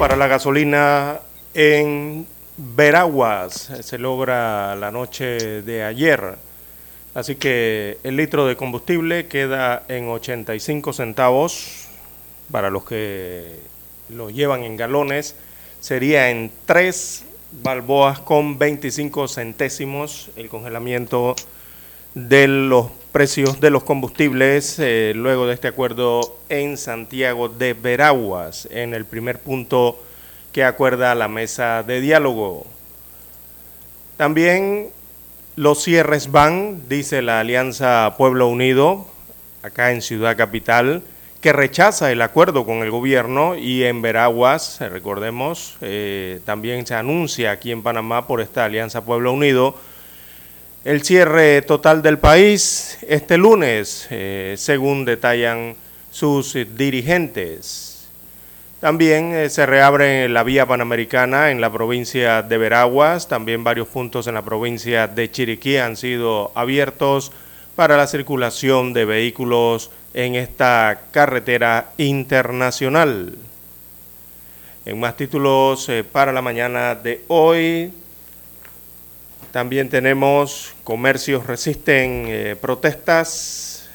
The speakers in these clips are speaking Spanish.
Para la gasolina en Veraguas se logra la noche de ayer. Así que el litro de combustible queda en 85 centavos para los que lo llevan en galones. Sería en 3 balboas con 25 centésimos el congelamiento de los precios de los combustibles eh, luego de este acuerdo en Santiago de Veraguas, en el primer punto que acuerda la mesa de diálogo. También los cierres van, dice la Alianza Pueblo Unido, acá en Ciudad Capital, que rechaza el acuerdo con el gobierno y en Veraguas, recordemos, eh, también se anuncia aquí en Panamá por esta Alianza Pueblo Unido, el cierre total del país este lunes, eh, según detallan sus dirigentes. También eh, se reabre la vía panamericana en la provincia de Veraguas, también varios puntos en la provincia de Chiriquí han sido abiertos para la circulación de vehículos en esta carretera internacional. En más títulos eh, para la mañana de hoy, también tenemos comercios resisten eh, protestas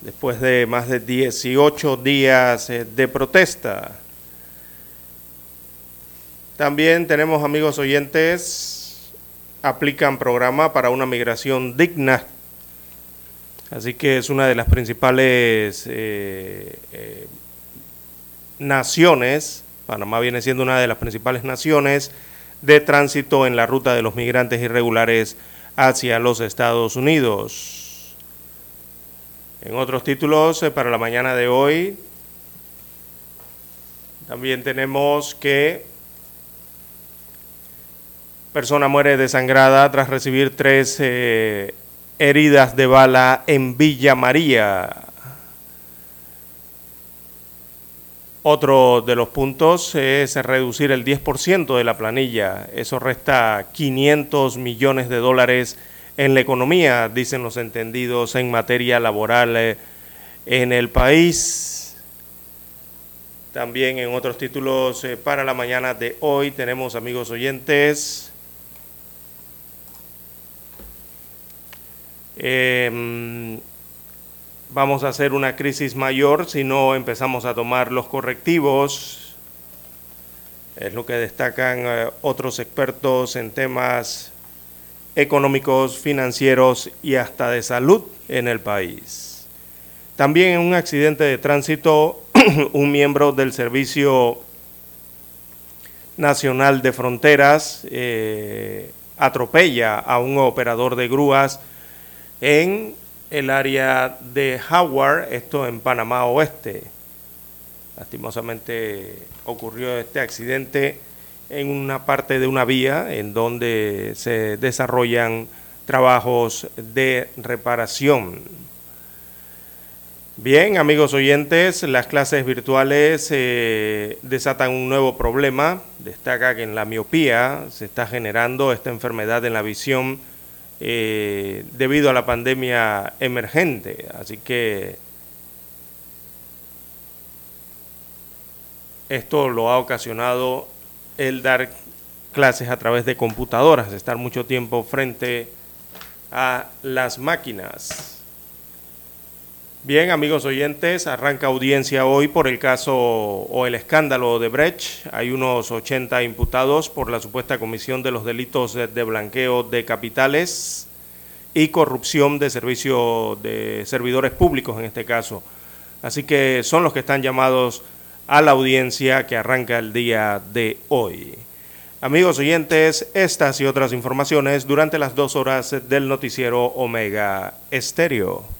después de más de 18 días eh, de protesta. También tenemos amigos oyentes, aplican programa para una migración digna. Así que es una de las principales eh, naciones, Panamá viene siendo una de las principales naciones de tránsito en la ruta de los migrantes irregulares hacia los Estados Unidos. En otros títulos eh, para la mañana de hoy, también tenemos que persona muere desangrada tras recibir tres eh, heridas de bala en Villa María. Otro de los puntos es reducir el 10% de la planilla. Eso resta 500 millones de dólares en la economía, dicen los entendidos en materia laboral eh, en el país. También en otros títulos eh, para la mañana de hoy tenemos amigos oyentes. Eh, vamos a hacer una crisis mayor si no empezamos a tomar los correctivos. Es lo que destacan eh, otros expertos en temas económicos, financieros y hasta de salud en el país. También en un accidente de tránsito, un miembro del Servicio Nacional de Fronteras eh, atropella a un operador de grúas en el área de Howard, esto en Panamá Oeste. Lastimosamente ocurrió este accidente en una parte de una vía en donde se desarrollan trabajos de reparación. Bien, amigos oyentes, las clases virtuales eh, desatan un nuevo problema. Destaca que en la miopía se está generando esta enfermedad en la visión eh, debido a la pandemia emergente. Así que esto lo ha ocasionado el dar clases a través de computadoras, estar mucho tiempo frente a las máquinas. Bien, amigos oyentes, arranca audiencia hoy por el caso o el escándalo de Brecht. Hay unos 80 imputados por la supuesta comisión de los delitos de blanqueo de capitales y corrupción de servicio de servidores públicos en este caso. Así que son los que están llamados a la audiencia que arranca el día de hoy. Amigos oyentes, estas y otras informaciones durante las dos horas del noticiero Omega Estéreo.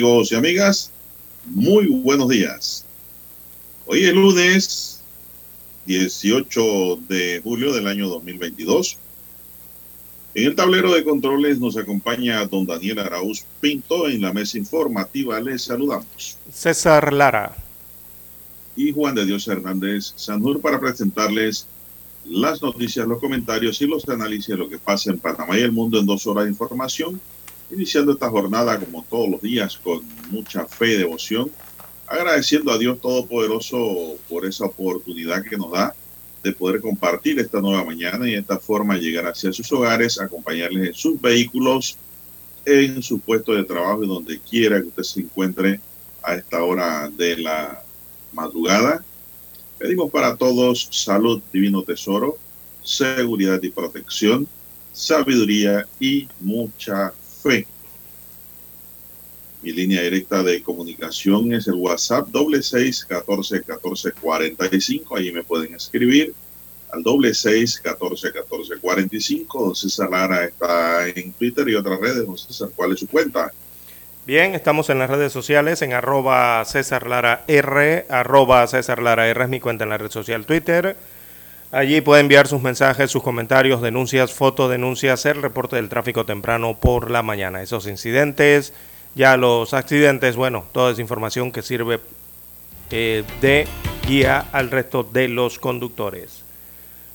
Amigos y amigas, muy buenos días. Hoy es lunes 18 de julio del año 2022. En el tablero de controles nos acompaña don Daniel Arauz Pinto. En la mesa informativa les saludamos. César Lara. Y Juan de Dios Hernández Sanur para presentarles las noticias, los comentarios y los análisis de lo que pasa en Panamá y el mundo en dos horas de información iniciando esta jornada como todos los días con mucha fe y devoción, agradeciendo a Dios Todopoderoso por esa oportunidad que nos da de poder compartir esta nueva mañana y de esta forma llegar hacia sus hogares, acompañarles en sus vehículos, en su puesto de trabajo y donde quiera que usted se encuentre a esta hora de la madrugada. Pedimos para todos salud, divino tesoro, seguridad y protección, sabiduría y mucha Mi línea directa de comunicación es el WhatsApp doble seis catorce catorce cuarenta y cinco. Allí me pueden escribir al doble seis catorce catorce cuarenta y cinco. César Lara está en Twitter y otras redes. Don César, ¿cuál es su cuenta? Bien, estamos en las redes sociales en arroba César Lara R, arroba César Lara R es mi cuenta en la red social Twitter. Allí puede enviar sus mensajes, sus comentarios, denuncias, fotodenuncias, el reporte del tráfico temprano por la mañana. Esos incidentes, ya los accidentes, bueno, toda esa información que sirve eh, de guía al resto de los conductores.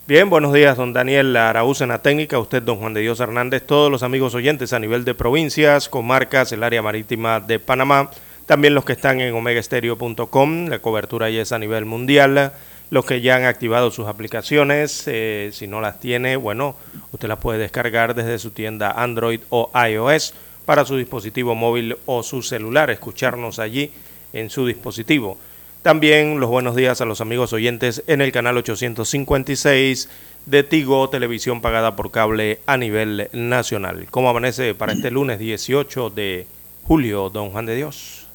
Bien, buenos días, don Daniel Araúz en la técnica, usted, don Juan de Dios Hernández, todos los amigos oyentes a nivel de provincias, comarcas, el área marítima de Panamá, también los que están en omegaestereo.com, la cobertura ya es a nivel mundial los que ya han activado sus aplicaciones. Eh, si no las tiene, bueno, usted las puede descargar desde su tienda Android o iOS para su dispositivo móvil o su celular, escucharnos allí en su dispositivo. También los buenos días a los amigos oyentes en el canal 856 de Tigo, televisión pagada por cable a nivel nacional. ¿Cómo amanece para este lunes 18 de julio, don Juan de Dios?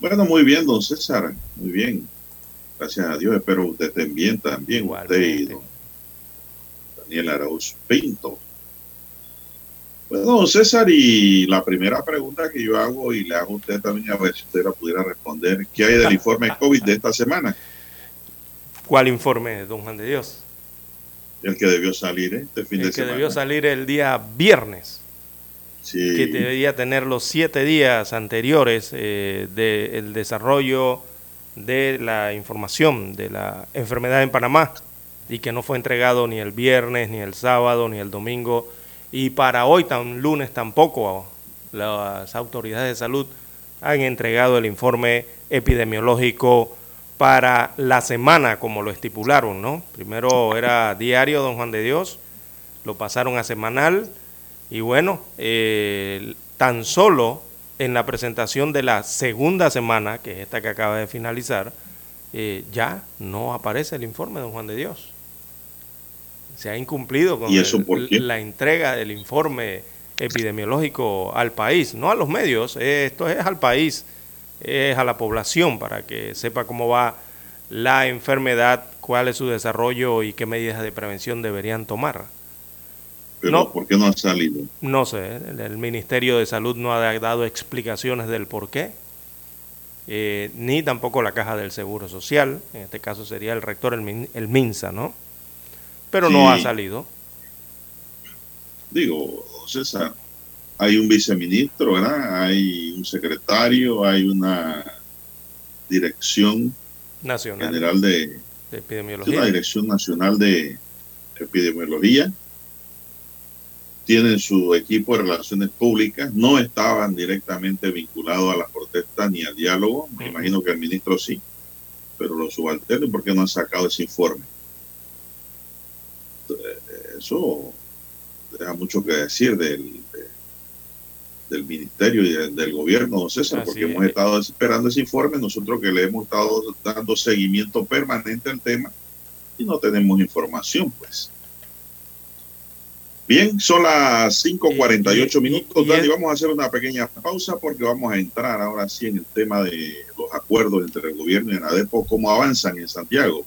Bueno, muy bien, don César, muy bien. Gracias a Dios, espero usted estén bien también, usted y Daniel Arauz Pinto. Bueno, don César, y la primera pregunta que yo hago y le hago a usted también, a ver si usted la pudiera responder, ¿qué hay del informe COVID de esta semana? ¿Cuál informe, don Juan de Dios? El que debió salir este fin de semana. El que debió salir el día viernes. Sí. Que debería tener los siete días anteriores eh, del desarrollo de la información de la enfermedad en Panamá y que no fue entregado ni el viernes, ni el sábado, ni el domingo. Y para hoy, tan lunes tampoco, las autoridades de salud han entregado el informe epidemiológico para la semana, como lo estipularon, ¿no? Primero era diario, don Juan de Dios, lo pasaron a semanal, y bueno, eh, tan solo en la presentación de la segunda semana, que es esta que acaba de finalizar, eh, ya no aparece el informe de don Juan de Dios. Se ha incumplido con la entrega del informe epidemiológico al país, no a los medios, esto es al país, es a la población para que sepa cómo va la enfermedad, cuál es su desarrollo y qué medidas de prevención deberían tomar. Pero no, ¿por qué no ha salido? No sé, el Ministerio de Salud no ha dado explicaciones del por qué, eh, ni tampoco la Caja del Seguro Social, en este caso sería el rector, el, MINSA, ¿no? Pero no ha salido. Digo, César, hay un viceministro, ¿verdad? Hay un secretario, hay una dirección nacional general de, de epidemiología. Una dirección nacional de epidemiología tienen su equipo de relaciones públicas, no estaban directamente vinculados a la protesta ni al diálogo, me imagino que el ministro sí, pero los subalternos, ¿por qué no han sacado ese informe? Eso deja mucho que decir del, del ministerio y del, gobierno, don César, porque hemos estado esperando ese informe, nosotros que le hemos estado dando seguimiento permanente al tema y no tenemos información, pues. Bien, son las 5.48 minutos, Dani. Vamos a hacer una pequeña pausa porque vamos a entrar ahora sí en el tema de los acuerdos entre el gobierno y el ADEPO, cómo avanzan en Santiago.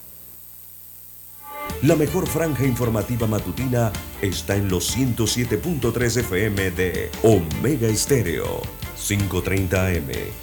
La mejor franja informativa matutina está en los 107.3 FM de Omega Estéreo, 5.30 AM.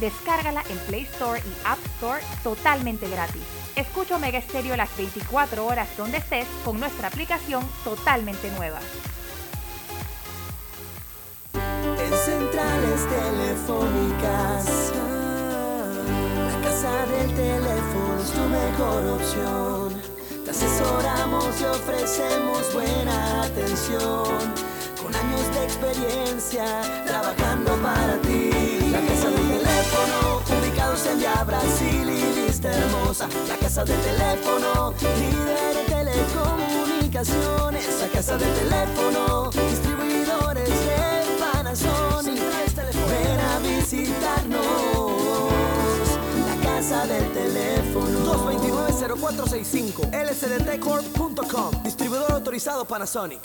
Descárgala en Play Store y App Store totalmente gratis. Escucha Omega Stereo las 24 horas donde estés con nuestra aplicación totalmente nueva. En centrales telefónicas, la casa del teléfono es tu mejor opción. Te asesoramos y ofrecemos buena atención con años de experiencia trabajando para ti. La casa del ya Brasil y lista hermosa. La casa del teléfono, líder de telecomunicaciones. La casa del teléfono, distribuidores de Panasonic. Ven a visitarnos. La casa del teléfono 229-0465 lsdtcorp.com Distribuidor autorizado Panasonic.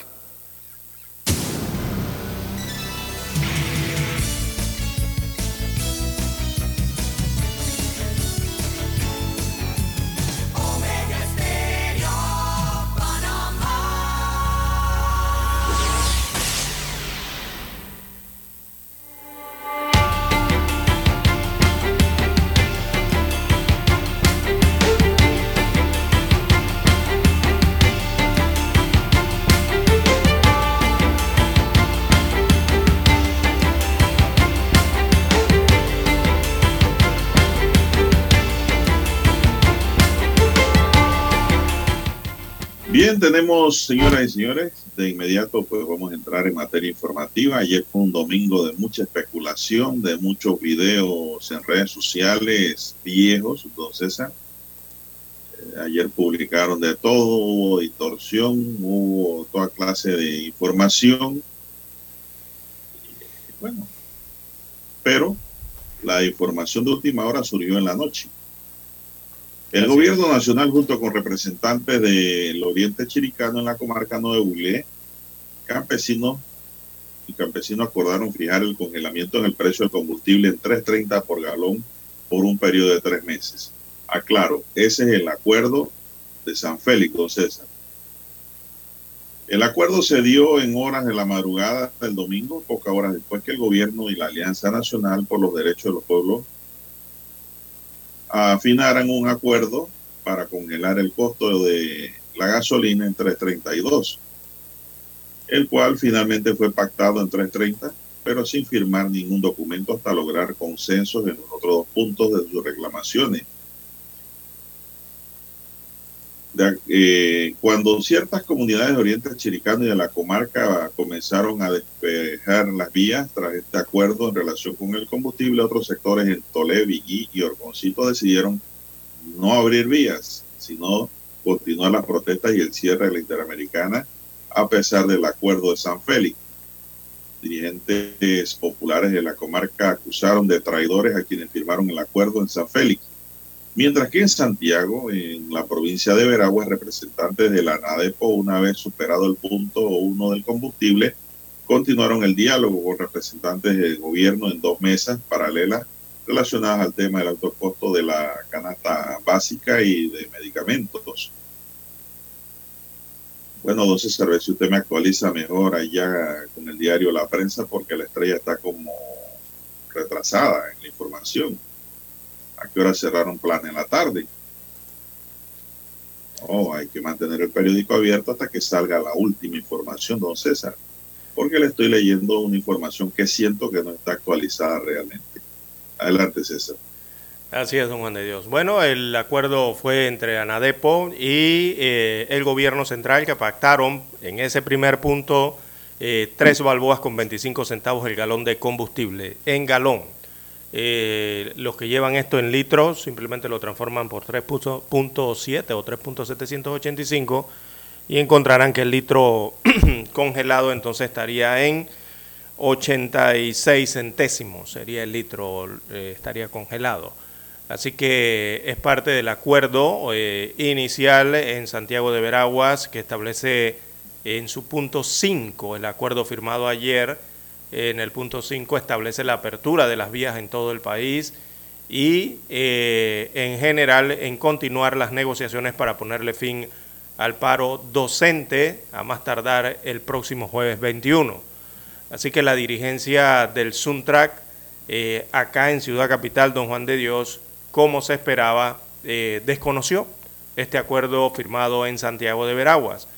Tenemos, señoras y señores, de inmediato pues vamos a entrar en materia informativa. Ayer fue un domingo de mucha especulación, de muchos videos en redes sociales viejos, entonces eh, ayer publicaron de todo, hubo distorsión, hubo toda clase de información. Bueno, pero la información de última hora surgió en la noche. El gobierno nacional, junto con representantes del oriente chiricano en la comarca de Bulé, campesinos y campesinos acordaron fijar el congelamiento en el precio del combustible en 3.30 por galón por un periodo de tres meses. Aclaro, ese es el acuerdo de San Félix, don César. El acuerdo se dio en horas de la madrugada del domingo, pocas horas después que el gobierno y la Alianza Nacional por los Derechos de los Pueblos afinaran un acuerdo para congelar el costo de la gasolina en 332, el cual finalmente fue pactado en 330, pero sin firmar ningún documento hasta lograr consensos en los otros dos puntos de sus reclamaciones. Eh, cuando ciertas comunidades de Oriente Chiricano y de la comarca comenzaron a despejar las vías tras este acuerdo en relación con el combustible, otros sectores en Tolé, Villí y Orgoncito decidieron no abrir vías, sino continuar las protestas y el cierre de la Interamericana a pesar del acuerdo de San Félix. Dirigentes populares de la comarca acusaron de traidores a quienes firmaron el acuerdo en San Félix. Mientras que en Santiago, en la provincia de Veragua, representantes de la NADEPO, una vez superado el punto uno del combustible, continuaron el diálogo con representantes del gobierno en dos mesas paralelas relacionadas al tema del alto costo de la canasta básica y de medicamentos. Bueno, don César, si usted me actualiza mejor allá con el diario La Prensa, porque la estrella está como retrasada en la información. ¿A qué hora cerraron plan en la tarde? Oh, hay que mantener el periódico abierto hasta que salga la última información, don César, porque le estoy leyendo una información que siento que no está actualizada realmente. Adelante, César. Así es, don Juan de Dios. Bueno, el acuerdo fue entre ANADEPO y eh, el gobierno central que pactaron en ese primer punto eh, tres balboas con 25 centavos el galón de combustible en galón. Eh, los que llevan esto en litros simplemente lo transforman por 3.7 o 3.785 y encontrarán que el litro congelado entonces estaría en 86 centésimos, sería el litro, estaría congelado. Así que es parte del acuerdo eh, inicial en Santiago de Veraguas que establece en su punto 5, el acuerdo firmado ayer, en el punto 5 establece la apertura de las vías en todo el país y eh, en general en continuar las negociaciones para ponerle fin al paro docente a más tardar el próximo jueves 21. Así que la dirigencia del Suntrack eh, acá en Ciudad Capital, Don Juan de Dios, como se esperaba, eh, desconoció este acuerdo firmado en Santiago de Veraguas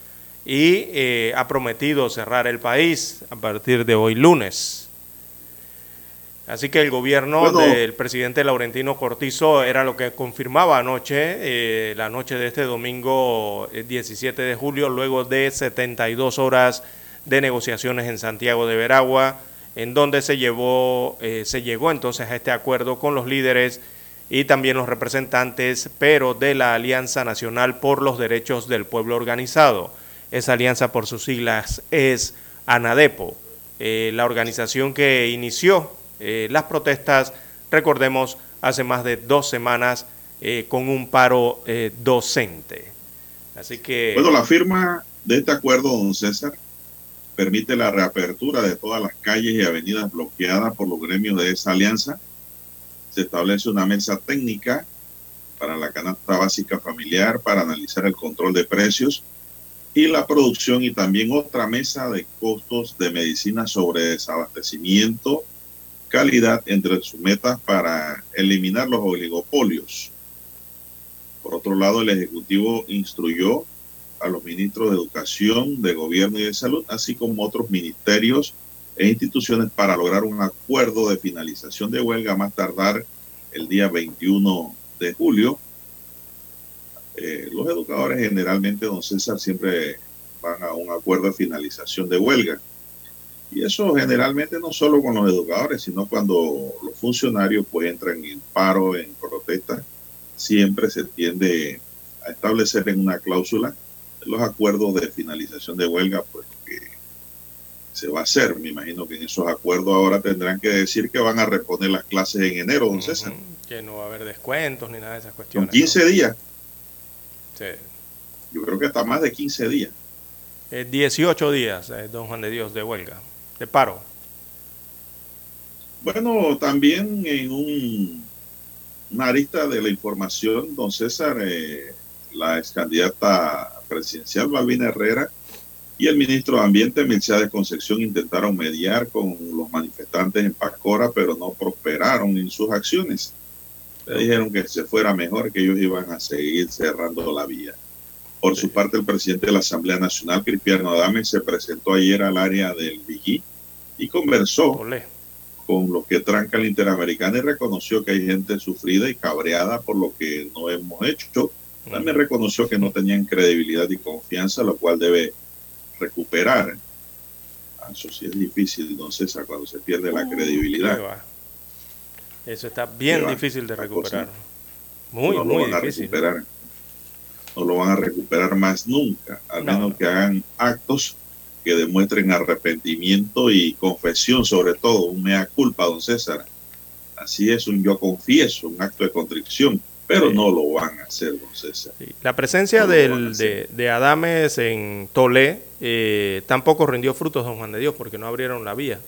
y eh, ha prometido cerrar el país a partir de hoy lunes. Así que el gobierno del presidente Laurentino Cortizo era lo que confirmaba anoche, eh, la noche de este domingo 17 de julio, luego de 72 horas de negociaciones en Santiago de Veragua, en donde se, llevó, se llegó entonces a este acuerdo con los líderes y también los representantes, pero de la Alianza Nacional por los Derechos del Pueblo Organizado. Esa alianza por sus siglas es ANADEPO, eh, la organización que inició eh, las protestas, recordemos, hace más de dos semanas eh, con un paro docente. Así que... Bueno, la firma de este acuerdo, don César, permite la reapertura de todas las calles y avenidas bloqueadas por los gremios de esa alianza se establece una mesa técnica para la canasta básica familiar para analizar el control de precios y la producción y también otra mesa de costos de medicina sobre desabastecimiento, calidad entre sus metas para eliminar los oligopolios. Por otro lado, el Ejecutivo instruyó a los ministros de Educación, de Gobierno y de Salud, así como otros ministerios e instituciones para lograr un acuerdo de finalización de huelga más tardar el día 21 de julio. Eh, los educadores generalmente, don César, siempre van a un acuerdo de finalización de huelga. Y eso generalmente no solo con los educadores, sino cuando los funcionarios pues entran en paro, en protesta, siempre se tiende a establecer en una cláusula los acuerdos de finalización de huelga, pues se va a hacer. Me imagino que en esos acuerdos ahora tendrán que decir que van a reponer las clases en enero, don César. Que no va a haber descuentos ni nada de esas cuestiones. Son 15 días. Sí. Yo creo que hasta más de 15 días. 18 días, eh, don Juan de Dios, de huelga, de paro. Bueno, también en un una arista de la información, don César, eh, la ex candidata presidencial, Balbina Herrera, y el ministro de Ambiente, Mercedes Concepción, intentaron mediar con los manifestantes en Pacora, pero no prosperaron en sus acciones. Le dijeron que se fuera mejor, que ellos iban a seguir cerrando la vía. Por su parte, el presidente de la Asamblea Nacional, Cristiano Adame, se presentó ayer al área del Vigí y conversó con los que trancan la Interamericana y reconoció que hay gente sufrida y cabreada por lo que no hemos hecho. También reconoció que no tenían credibilidad y confianza, lo cual debe recuperar. Ah, eso sí es difícil, don César, cuando se pierde la credibilidad. Eso está bien difícil de recuperar. Muy, muy difícil. No lo van a recuperar más nunca, al menos que hagan actos que demuestren arrepentimiento y confesión, sobre todo, un mea culpa, don César. Así es, un yo confieso, un acto de contrición pero no lo van a hacer, don César. La presencia del, de, Adames en Tolé eh, tampoco rindió frutos, don Juan de Dios, porque no abrieron la vía.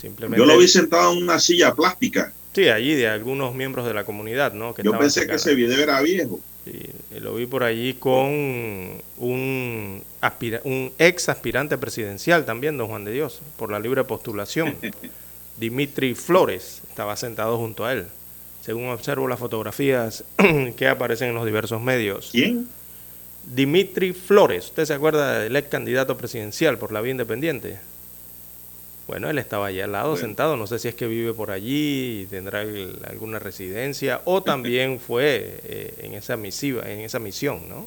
Simplemente... Yo lo vi sentado en una silla plástica. Sí, allí de algunos miembros de la comunidad, ¿no? Yo pensé que ese video era viejo. Sí, lo vi por allí con un, un ex aspirante presidencial también, don Juan de Dios, por la libre postulación. Dimitri Flores estaba sentado junto a él según observo las fotografías que aparecen en los diversos medios. ¿Quién? Dimitri Flores. ¿Usted se acuerda del ex candidato presidencial por la vía independiente? Bueno, él estaba allá al lado sentado, no sé si es que vive por allí y tendrá alguna residencia o también fue eh, en esa misiva, en esa misión, ¿no?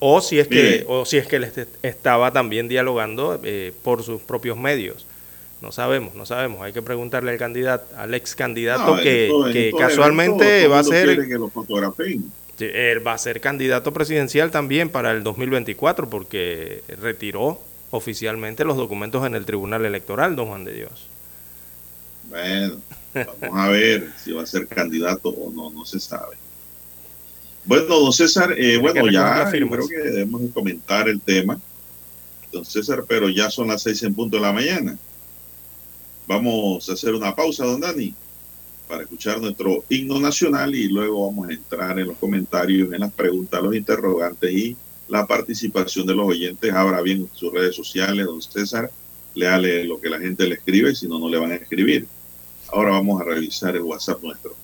O si es que o si es que él estaba también dialogando eh, por sus propios medios. No sabemos, no sabemos. Hay que preguntarle al candidato, al ex candidato que, casualmente va a ser. él va a ser candidato presidencial también para el 2024 porque retiró oficialmente los documentos en el Tribunal Electoral, don Juan de Dios. Bueno, vamos a ver si va a ser candidato o no, no se sabe. Bueno, don César, eh, bueno, ya creo que debemos comentar el tema, don César, pero ya son las seis en punto de la mañana. Vamos a hacer una pausa, don Dani, para escuchar nuestro himno nacional y luego vamos a entrar en los comentarios, en las preguntas, los interrogantes y la participación de los oyentes. Abra bien sus redes sociales, don César, léale lo que la gente le escribe, si no, no le van a escribir. Ahora vamos a revisar el WhatsApp nuestro.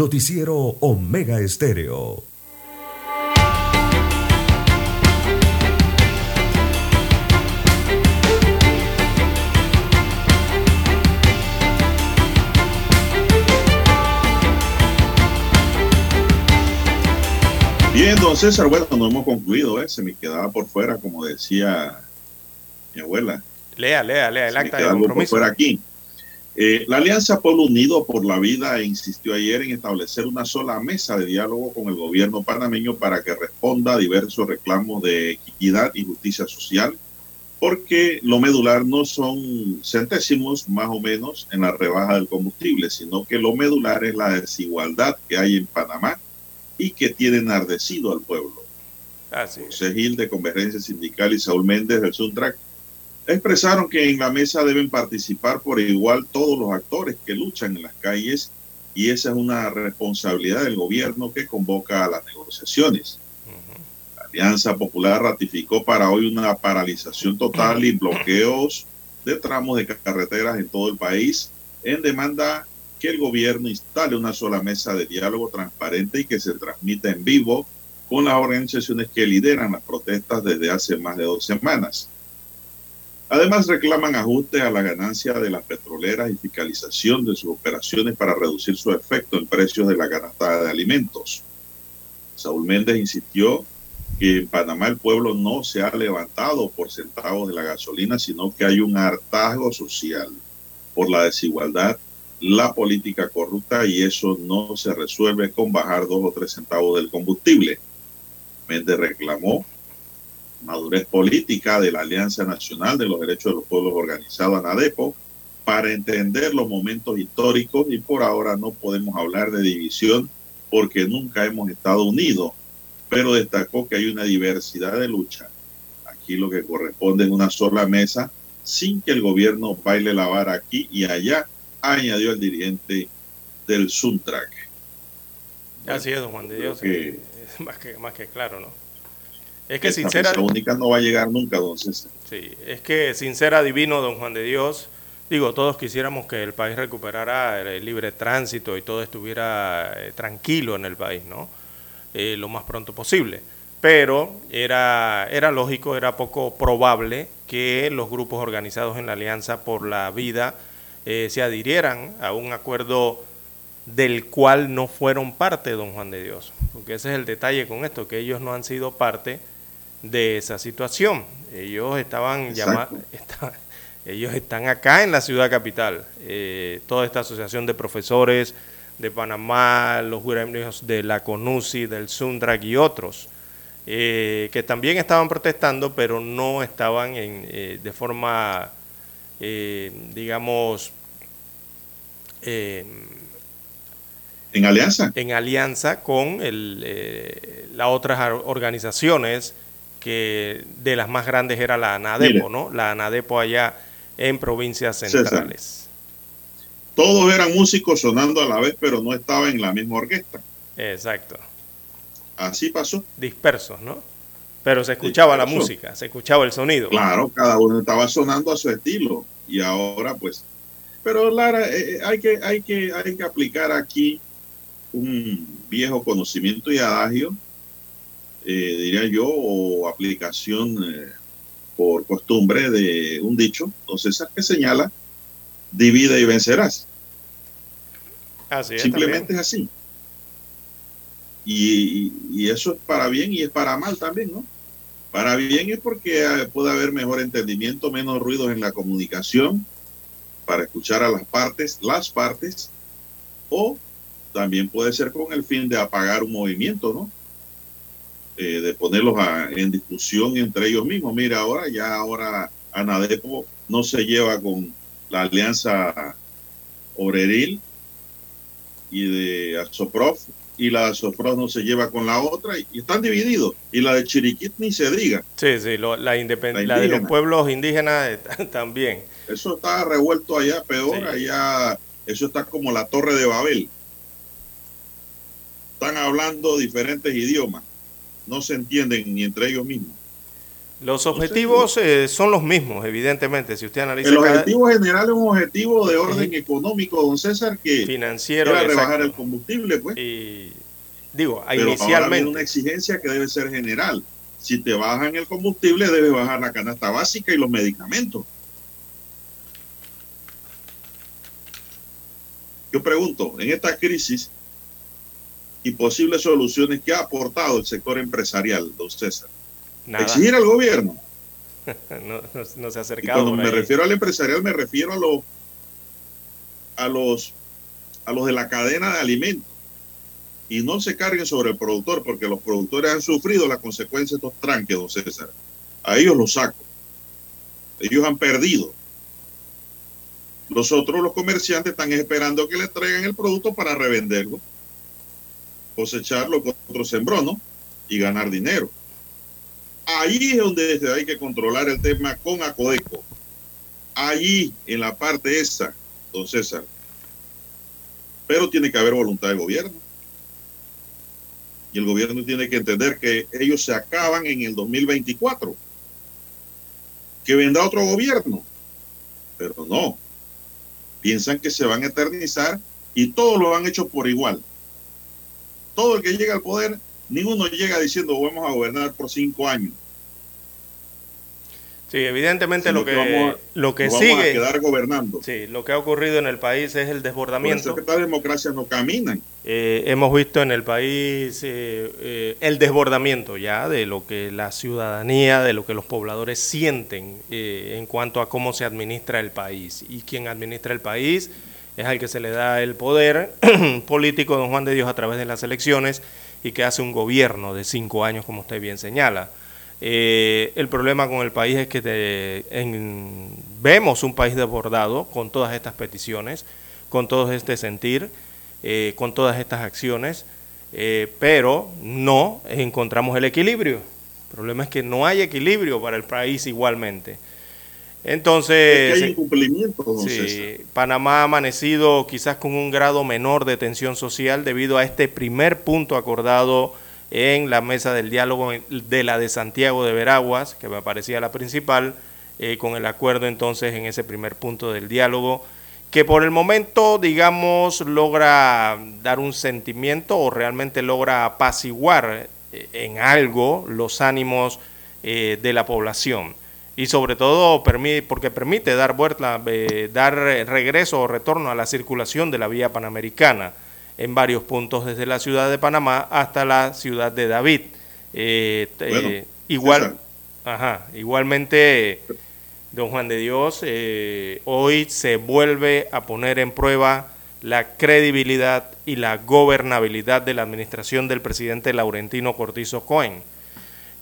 Noticiero Omega Estéreo. Bien, don César, bueno, no hemos concluido, ¿eh? se me quedaba por fuera, como decía mi abuela. Lea, lea, lea el acta de compromiso. Por fuera aquí. Eh, la Alianza Pueblo Unido por la Vida insistió ayer en establecer una sola mesa de diálogo con el gobierno panameño para que responda a diversos reclamos de equidad y justicia social, porque lo medular no son centésimos más o menos en la rebaja del combustible, sino que lo medular es la desigualdad que hay en Panamá y que tiene enardecido al pueblo. José Gil de Convergencia Sindical y Saúl Méndez del Suntrack expresaron que en la mesa deben participar por igual todos los actores que luchan en las calles y esa es una responsabilidad del gobierno que convoca a las negociaciones. La Alianza Popular ratificó para hoy una paralización total y bloqueos de tramos de carreteras en todo el país en demanda que el gobierno instale una sola mesa de diálogo transparente y que se transmita en vivo con las organizaciones que lideran las protestas desde hace más de dos semanas. Además, reclaman ajustes a la ganancia de las petroleras y fiscalización de sus operaciones para reducir su efecto en precios de la canasta de alimentos. Saúl Méndez insistió que en Panamá el pueblo no se ha levantado por centavos de la gasolina, sino que hay un hartazgo social por la desigualdad la política corrupta y eso no se resuelve con bajar dos o tres centavos del combustible. Méndez reclamó madurez política de la Alianza Nacional de los Derechos de los Pueblos Organizados, ANADEPO, para entender los momentos históricos y por ahora no podemos hablar de división porque nunca hemos estado unidos, pero destacó que hay una diversidad de lucha. Aquí lo que corresponde es una sola mesa sin que el gobierno baile la vara aquí y allá añadió el dirigente del Suntrack. Así es, don Juan de Dios. más, que, más que claro, ¿no? Es que sincera. única no va a llegar nunca, don César. Sí, es que sincera, divino, don Juan de Dios. Digo, todos quisiéramos que el país recuperara el libre tránsito y todo estuviera eh, tranquilo en el país, ¿no? Eh, lo más pronto posible. Pero era, era lógico, era poco probable que los grupos organizados en la Alianza por la Vida eh, se adhirieran a un acuerdo del cual no fueron parte, don Juan de Dios. Porque ese es el detalle con esto, que ellos no han sido parte de esa situación. Ellos estaban llamados, ellos están acá en la ciudad capital. Eh, toda esta asociación de profesores de Panamá, los gremios de la CONUSI, del SUNDRAG y otros, eh, que también estaban protestando, pero no estaban en, de forma eh, digamos, eh, en alianza. En alianza con el, eh, las otras organizaciones que de las más grandes era la ANADEPO, ¿no? La ANADEPO allá en provincias centrales. Todos eran músicos sonando a la vez, pero no estaban en la misma orquesta. Exacto. Así pasó. Dispersos, ¿no? Pero se escuchaba la música, se escuchaba el sonido. Claro, cada uno estaba sonando a su estilo. Y ahora, pues. Pero Lara, eh, eh, hay, que, hay, que, hay que aplicar aquí un viejo conocimiento y adagio, eh, diría yo, o aplicación por costumbre de un dicho, entonces que señala, divide y vencerás. Así Simplemente es así. Y, eso es para bien y es para mal también, ¿no? Para bien es porque eh, puede haber mejor entendimiento, menos ruidos en la comunicación, para escuchar a las partes, las partes, o también puede ser con el fin de apagar un movimiento, ¿no? Eh, de ponerlos en discusión entre ellos mismos. Mira, ahora ya ahora Anadepo no se lleva con la alianza obreril y de Asoprof y la de no se lleva con la otra y, están divididos. Y la de Chiriquit ni se diga. Sí, sí, la, la, de los pueblos indígenas también. Eso está revuelto allá, peor, allá, eso está como la Torre de Babel. Están hablando diferentes idiomas, no se entienden ni entre ellos mismos. Los objetivos eh, son los mismos, evidentemente. Si usted analiza. El objetivo general es un objetivo de orden económico, don César, que financiero era rebajar el combustible, pues. Y, digo, Pero inicialmente. una exigencia que debe ser general. Si te bajan el combustible, debe bajar la canasta básica y los medicamentos. Yo pregunto, en esta crisis y posibles soluciones, ¿qué ha aportado el sector empresarial, don César? Exigir al gobierno. no, se ha acercado. Y cuando me refiero al empresarial, me refiero a los, a los, a los de la cadena de alimentos. Y no se carguen sobre el productor, porque los productores han sufrido la consecuencia de estos tranques, don César. A ellos los saco. Ellos han perdido. Los otros, los comerciantes, están esperando que les traigan el producto para revenderlo, cosecharlo con otro sembrón y ganar dinero. Ahí es donde hay que controlar el tema con Acodeco. Allí, en la parte esa, don César. Pero tiene que haber voluntad del gobierno. Y el gobierno tiene que entender que ellos se acaban en el 2024. Que vendrá otro gobierno. Pero no piensan que se van a eternizar y todos lo han hecho por igual. Todo el que llega al poder, ninguno llega diciendo vamos a gobernar por cinco años. Sí, evidentemente lo que, lo que sigue. Vamos a quedar gobernando. Sí, lo que ha ocurrido en el país es el desbordamiento. Eso que democracia no caminan. Eh, hemos visto en el país eh, eh, el desbordamiento ya de lo que la ciudadanía, de lo que los pobladores sienten en cuanto a cómo se administra el país. Y quien administra el país es al que se le da el poder político, don Juan de Dios, a través de las elecciones y que hace un gobierno de cinco años, como usted bien señala. Eh, el problema con el país es que vemos un país desbordado con todas estas peticiones, con todo este sentir, eh, con todas estas acciones, eh, pero no encontramos el equilibrio. El problema es que no hay equilibrio para el país igualmente. Entonces, hay sí, Panamá ha amanecido quizás con un grado menor de tensión social debido a este primer punto acordado en la mesa del diálogo de la de Santiago de Veraguas, que me parecía la principal, eh, con el acuerdo entonces en ese primer punto del diálogo, que por el momento, digamos, logra dar un sentimiento o realmente logra apaciguar eh, en algo los ánimos eh, de la población y sobre todo porque permite dar vuelta, dar regreso o retorno a la circulación de la vía panamericana en varios puntos desde la ciudad de Panamá hasta la ciudad de David. Eh, eh, igual, ajá, igualmente, don Juan de Dios, eh, hoy se vuelve a poner en prueba la credibilidad y la gobernabilidad de la administración del presidente Laurentino Cortizo Cohen,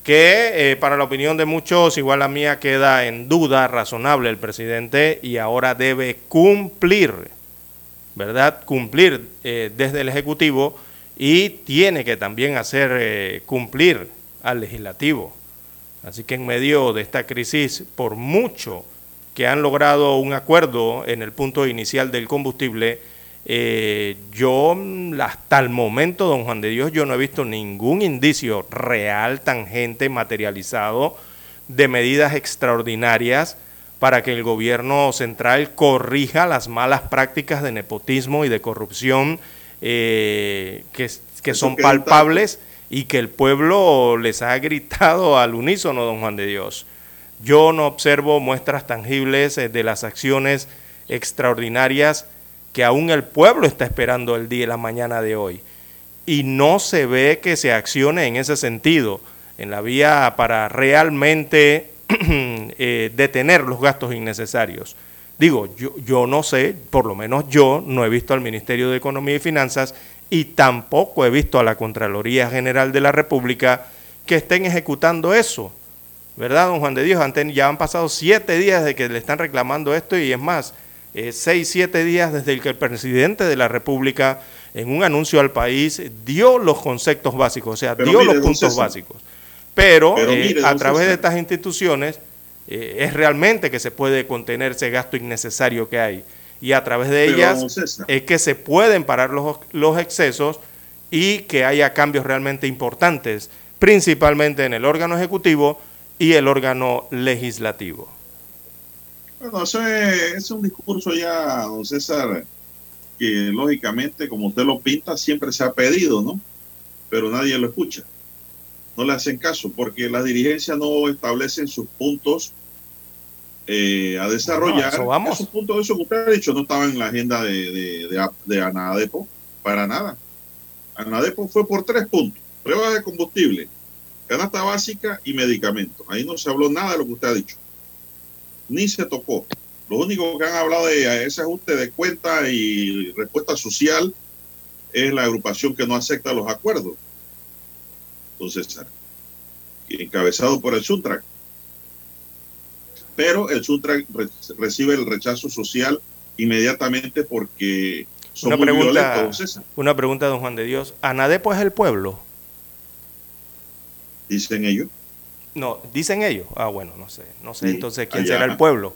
que para la opinión de muchos, igual la mía, queda en duda razonable el presidente y ahora debe cumplir ¿verdad?, cumplir eh, desde el Ejecutivo y tiene que también hacer eh, cumplir al Legislativo. Así que en medio de esta crisis, por mucho que han logrado un acuerdo en el punto inicial del combustible, eh, yo hasta el momento, don Juan de Dios, yo no he visto ningún indicio real, tangente, materializado de medidas extraordinarias para que el gobierno central corrija las malas prácticas de nepotismo y de corrupción eh, que, que son palpables y que el pueblo les ha gritado al unísono, don Juan de Dios. Yo no observo muestras tangibles eh, de las acciones extraordinarias que aún el pueblo está esperando el día y la mañana de hoy. Y no se ve que se accione en ese sentido, en la vía para realmente Eh, detener los gastos innecesarios. Digo, yo, yo no sé, por lo menos yo no he visto al Ministerio de Economía y Finanzas y tampoco he visto a la Contraloría General de la República que estén ejecutando eso. ¿Verdad, don Juan de Dios? ya han pasado siete días de que le están reclamando esto y es más, eh, seis, siete días desde que el presidente de la República en un anuncio al país dio los conceptos básicos, o sea, dio los puntos básicos. Pero, eh, a través de estas instituciones eh, es realmente que se puede contener ese gasto innecesario que hay. Y a través de ellas es que se pueden parar los, los excesos y que haya cambios realmente importantes, principalmente en el órgano ejecutivo y el órgano legislativo. Bueno, eso es, es un discurso ya, don César, que lógicamente, como usted lo pinta, siempre se ha pedido, ¿no? Pero nadie lo escucha. No le hacen caso porque las dirigencias no establecen sus puntos eh, a desarrollar. eso vamos. Esos puntos, eso que usted ha dicho, no estaban en la agenda de, de, de, de Anadepo, para nada. Anadepo fue por tres puntos. Pruebas de combustible, canasta básica y medicamentos. Ahí no se habló nada de lo que usted ha dicho. Ni se tocó. Lo único que han hablado de ese ajuste de cuenta y respuesta social es la agrupación que no acepta los acuerdos. Entonces, encabezado por el Suntrack. Pero el Suntrack re recibe el rechazo social inmediatamente porque son una muy pregunta, violentos. Una pregunta, don Juan de Dios. ¿Anadepo es el pueblo? Dicen ellos. No, dicen ellos. Ah, bueno, no sé. No sé Sí, entonces quién allá. será el pueblo.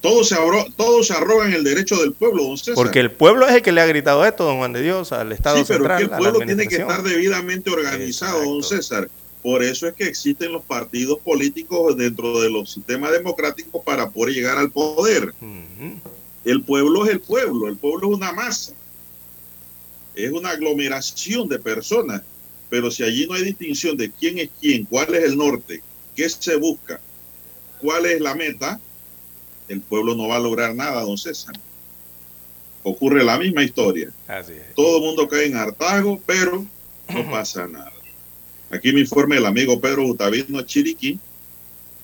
Todos se, abro- todos se arrogan el derecho del pueblo, don César. Porque el pueblo es el que le ha gritado esto, don Juan de Dios, al Estado sí, pero central. es que el pueblo tiene que estar debidamente organizado, don. César. Por eso es que existen los partidos políticos dentro de los sistemas democráticos para poder llegar al poder. El pueblo es el pueblo, el pueblo es una masa. Es una aglomeración de personas. Pero si allí no hay distinción de quién es quién, cuál es el norte, qué se busca, cuál es la meta, el pueblo no va a lograr nada, don César. Ocurre la misma historia. Así es. Todo el mundo cae en hartazgo, pero no pasa nada. Aquí me informa el amigo Pedro Gutavino Chiriquí,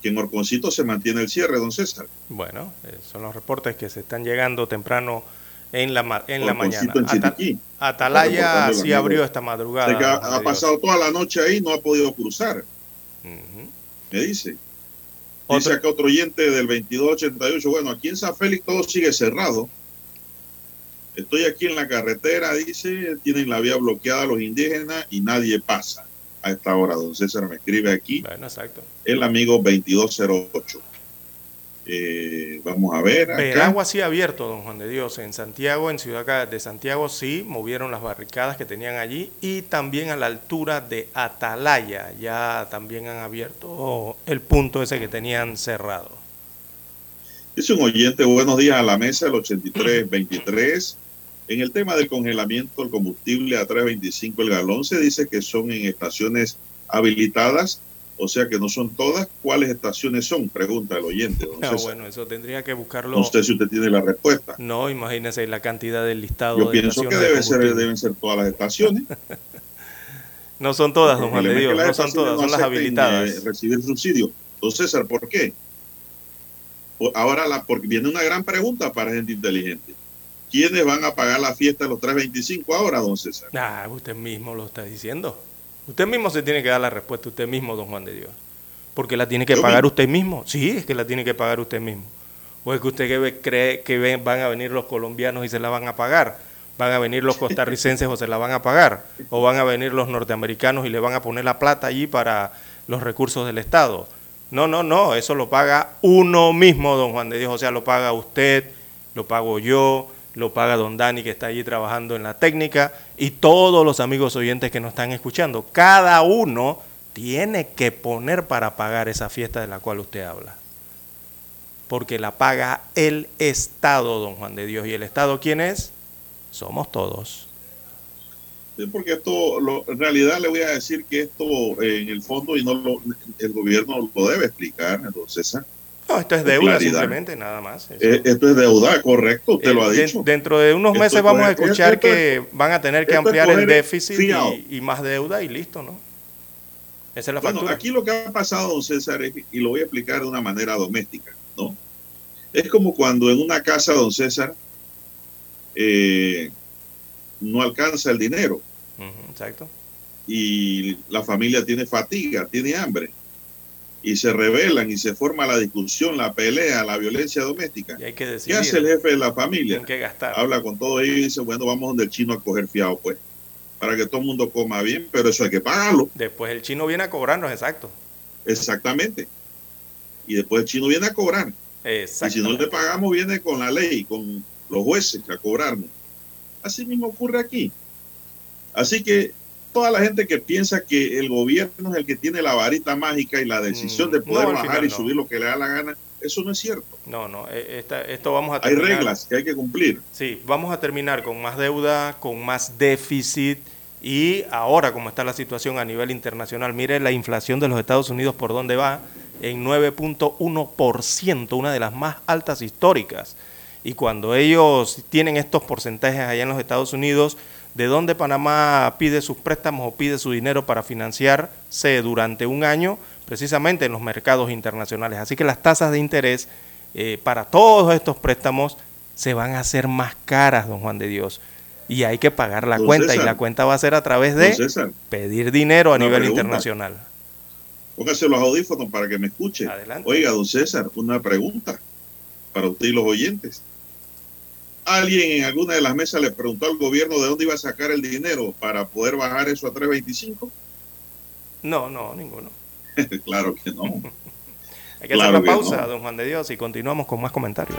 que en Orconcito se mantiene el cierre, don César. Bueno, eh, son los reportes que se están llegando temprano en la, ma- en la mañana. En. Atalaya sí abrió esta madrugada. Que ha, pasado toda la noche ahí, no ha podido cruzar, me dice. Dice acá otro oyente del 2288, bueno, aquí en San Félix todo sigue cerrado. Estoy aquí en la carretera, dice, tienen la vía bloqueada los indígenas y nadie pasa a esta hora. Don César me escribe aquí. Bueno, exacto. el amigo 2208. Eh, vamos a ver. Veragua sí ha abierto, don Juan de Dios. En Santiago, en Ciudad de Santiago, sí movieron las barricadas que tenían allí y también a la altura de Atalaya ya también han abierto el punto ese que tenían cerrado. Dice un oyente, buenos días a la mesa, el 8323. En el tema del congelamiento del combustible a 3.25 el galón, se dice que son en estaciones habilitadas, o sea que no son todas. ¿Cuáles estaciones son? Pregunta el oyente. Don Ah, bueno, eso tendría que buscarlo. No sé si usted tiene la respuesta. No, imagínese la cantidad del listado Yo de pienso que debe ser, deben ser todas las estaciones. No son todas, don Juan de Dios, no son todas, son las habilitadas. eh, recibir subsidio. Don César, ¿por qué? Ahora, la, porque viene una gran pregunta para gente inteligente. ¿Quiénes van a pagar la fiesta de los 325 ahora, don César? Ah, usted mismo lo está diciendo. Usted mismo se tiene que dar la respuesta, usted mismo, don Juan de Dios. Porque la tiene que Yo pagar mismo. usted mismo. Sí, es que la tiene que pagar usted mismo. O es que usted cree que van a venir los colombianos y se la van a pagar. Van a venir los costarricenses o se la van a pagar. O van a venir los norteamericanos y le van a poner la plata allí para los recursos del Estado. No, no, no, eso lo paga uno mismo, don Juan de Dios. O sea, lo paga usted, lo pago yo, lo paga don Dani que está allí trabajando en la técnica y todos los amigos oyentes que nos están escuchando. Cada uno tiene que poner para pagar esa fiesta de la cual usted habla. Porque la paga el Estado, don Juan de Dios. ¿Y el Estado quién es? Somos todos. Sí, Porque esto, lo- en realidad le voy a decir que esto eh, en el fondo, y no lo, el gobierno lo debe explicar, don César. No, esto es deuda claridad. simplemente, nada más. Eh, esto es deuda, correcto, usted Eh, lo ha de- dicho. dentro de unos Esto meses es vamos a escuchar esto que van a tener que ampliar el déficit y, y más deuda y listo, ¿no? Esa es la Bueno, factura. aquí lo que ha pasado, don César, es- y lo voy a explicar de una manera doméstica, ¿no? Es como cuando en una casa, don César, eh, no alcanza el dinero exacto. y la familia tiene fatiga, tiene hambre, y se rebelan y se forma la discusión, la pelea, la violencia doméstica. Y hay que ¿Qué decidir hace el jefe de la familia? qué gastar. Habla con todos ellos y dice, bueno, vamos donde el chino a coger fiado, pues, para que todo el mundo coma bien, pero eso hay que pagarlo. Después el chino viene a cobrarnos, exacto. Exactamente. Y después el chino viene a cobrar. Y si no le pagamos, viene con la ley, con los jueces a cobrarnos. Así mismo ocurre aquí. Así que toda la gente que piensa que el gobierno es el que tiene la varita mágica y la decisión mm, de poder bajar y subir lo que le da la gana, eso no es cierto. No, no, eh, esto vamos a terminar. Hay reglas que hay que cumplir. Sí, vamos a terminar con más deuda, con más déficit y ahora como está la situación a nivel internacional, mire la inflación de los Estados Unidos por dónde va, en 9.1%, una de las más altas históricas. Y cuando ellos tienen estos porcentajes allá en los Estados Unidos, de dónde Panamá pide sus préstamos o pide su dinero para financiarse durante un año, precisamente en los mercados internacionales. Así que las tasas de interés eh, para todos estos préstamos se van a hacer más caras, don Juan de Dios. Y hay que pagar la cuenta y la cuenta va a ser a través de pedir dinero a nivel internacional. Póngase los audífonos para que me escuche. Oiga, don César, una pregunta para usted y los oyentes alguien en alguna de las mesas le preguntó al gobierno de dónde iba a sacar el dinero para poder bajar eso a 325? No, no, ninguno. claro que no. Hay que hacer una pausa, don Juan de Dios, y continuamos con más comentarios.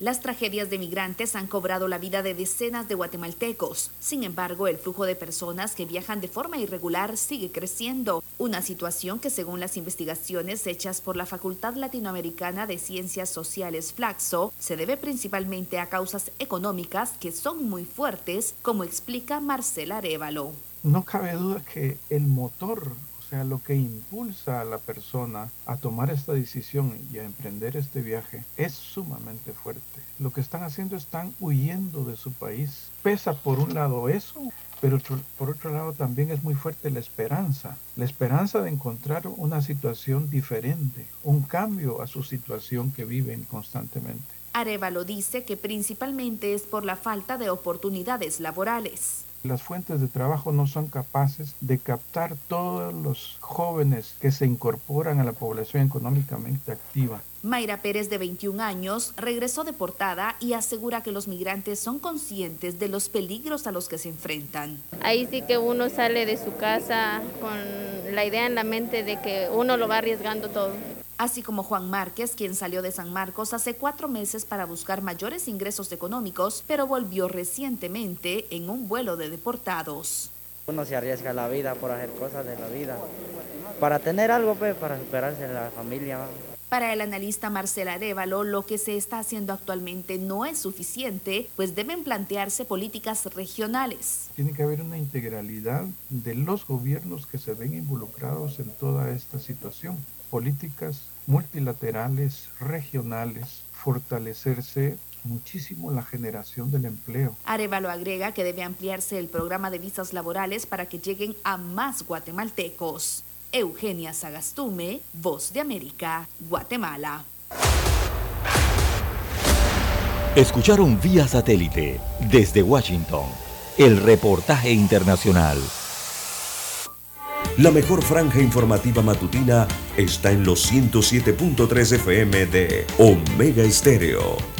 Las tragedias de migrantes han cobrado la vida de decenas de guatemaltecos. Sin embargo, el flujo de personas que viajan de forma irregular sigue creciendo, una situación que según las investigaciones hechas por la Facultad Latinoamericana de Ciencias Sociales Flaxo, se debe principalmente a causas económicas que son muy fuertes, como explica Marcela Arevalo. No cabe duda que el motor sea, lo que impulsa a la persona a tomar esta decisión y a emprender este viaje es sumamente fuerte. Lo que están haciendo están huyendo de su país. Pesa por un lado eso, pero por otro lado también es muy fuerte la esperanza. La esperanza de encontrar una situación diferente, un cambio a su situación que viven constantemente. Arevalo dice que principalmente es por la falta de oportunidades laborales. Las fuentes de trabajo no son capaces de captar todos los jóvenes que se incorporan a la población económicamente activa. Mayra Pérez, de 21 años, regresó deportada y asegura que los migrantes son conscientes de los peligros a los que se enfrentan. Ahí sí que uno sale de su casa con la idea en la mente de que uno lo va arriesgando todo así como Juan Márquez, quien salió de San Marcos hace cuatro meses para buscar mayores ingresos económicos, pero volvió recientemente en un vuelo de deportados. Uno se arriesga la vida por hacer cosas de la vida, para tener algo, pues, para superarse en la familia. Para el analista Marcela Arevalo, lo que se está haciendo actualmente no es suficiente, pues deben plantearse políticas regionales. Tiene que haber una integralidad de los gobiernos que se ven involucrados en toda esta situación políticas multilaterales, regionales, fortalecerse muchísimo la generación del empleo. Arevalo agrega que debe ampliarse el programa de visas laborales para que lleguen a más guatemaltecos. Eugenia Sagastume, Voz de América, Guatemala. Escucharon vía satélite desde Washington el reportaje internacional. La mejor franja informativa matutina está en los 107.3 FM de Omega Estéreo.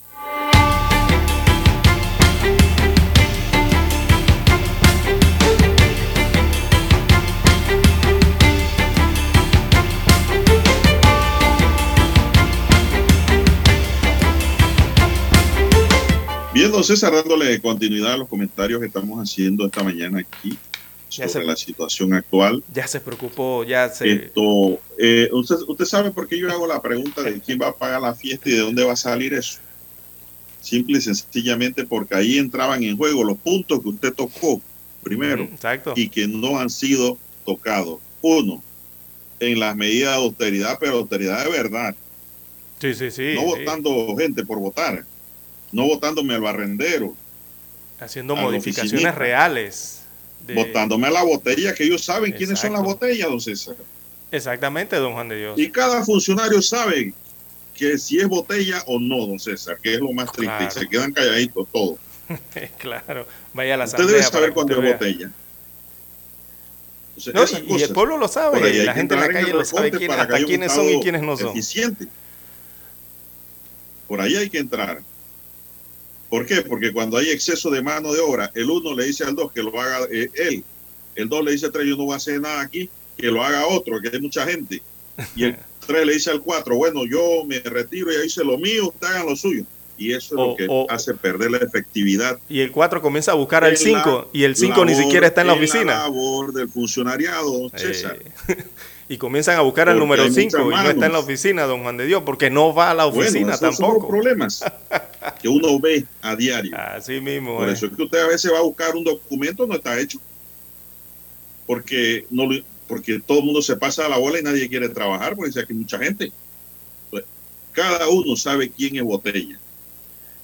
Bien, don César, dándole continuidad a los comentarios que estamos haciendo esta mañana aquí sobre se- la situación actual. Ya se preocupó, ya se... Esto, eh, usted, usted sabe por qué yo hago la pregunta de quién va a pagar la fiesta y de dónde va a salir eso. Simple y sencillamente porque ahí entraban en juego los puntos que usted tocó primero Exacto. y que no han sido tocados. Uno, en las medidas de austeridad, pero austeridad de verdad. Sí, sí, sí. no sí. votando gente por votar, no votándome al barrendero, Haciendo modificaciones reales. de- votándome a la botella, que ellos saben quiénes son las botellas, don César. Exactamente, don Juan de Dios. Y cada funcionario sabe que si es botella o no, don César, que es lo más triste, Claro. y se quedan calladitos todos. claro, vaya a la Usted debe saber cuándo es botella. Entonces, No, y, el pueblo lo sabe, la gente en la calle lo sabe quién, hasta quiénes son y quiénes no son. eficiente. Por ahí hay que entrar. ¿Por qué? Porque cuando hay exceso de mano de obra, el uno le dice al dos que lo haga eh, él, el dos le dice al tres, yo no voy a hacer nada aquí, que lo haga otro, que hay mucha gente. Y el tres le dice al cuatro, bueno, yo me retiro y hice lo mío, usted hagan lo suyo. Y eso es O- lo que o- hace perder la efectividad. Y el 4 comienza a buscar al 5 y el 5 ni siquiera está en la es oficina. labor del funcionariado, Eh, César. y comienzan a buscar al número hay 5 y no está en la oficina, don Juan de Dios, porque no va a la oficina bueno, esos son los tampoco. problemas que uno ve a diario. Así mismo. Por es. eso es que usted a veces va a buscar un documento, no está hecho. Porque no porque todo el mundo se pasa a la bola y nadie quiere trabajar, porque dice que hay mucha gente. Pues, cada uno sabe quién es botella.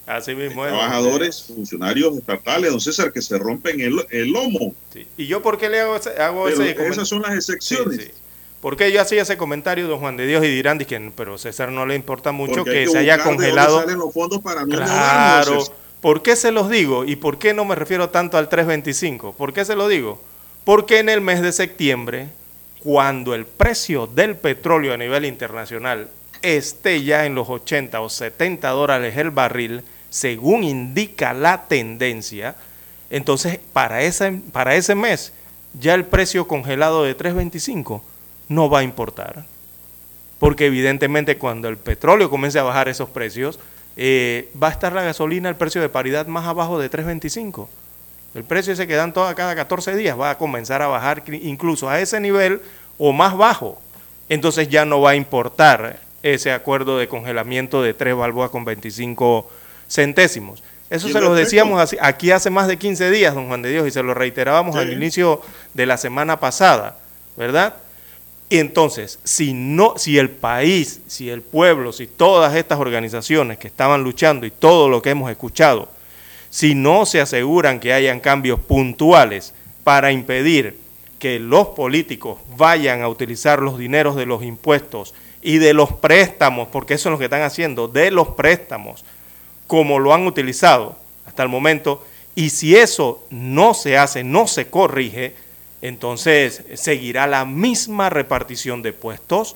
Así mismo es. de Trabajadores, funcionarios estatales, don César, que se rompen el, el lomo. Sí. ¿Y yo por qué le hago ese, hago ese esas son las excepciones. Sí, sí. ¿Por qué yo hacía ese comentario, don Juan de Dios? Y dirán, que pero César no le importa mucho Porque que se haya congelado. salen los fondos para Claro. ¿Por qué se los digo? ¿Y por qué no me refiero tanto al 325? ¿Por qué se lo digo? Porque en el mes de septiembre, cuando el precio del petróleo a nivel internacional esté ya en los 80 o 70 dólares el barril, según indica la tendencia, entonces para ese, para ese mes ya el precio congelado de 325 no va a importar porque evidentemente cuando el petróleo comience a bajar esos precios, eh, va a estar la gasolina, el precio de paridad más abajo de 3.25. El precio ese que dan toda, cada 14 días va a comenzar a bajar incluso a ese nivel o más bajo. Entonces ya no va a importar ese acuerdo de congelamiento de 3 balboas con 25 centésimos. Eso se lo decíamos así- aquí hace más de 15 días, don Juan de Dios, y se lo reiterábamos Sí. al inicio de la semana pasada, ¿verdad? Y entonces, si no, si el país, si el pueblo, si todas estas organizaciones que estaban luchando y todo lo que hemos escuchado, si no se aseguran que hayan cambios puntuales para impedir que los políticos vayan a utilizar los dineros de los impuestos y de los préstamos, porque eso es lo que están haciendo, de los préstamos, como lo han utilizado hasta el momento, y si eso no se hace, no se corrige, entonces seguirá la misma repartición de puestos,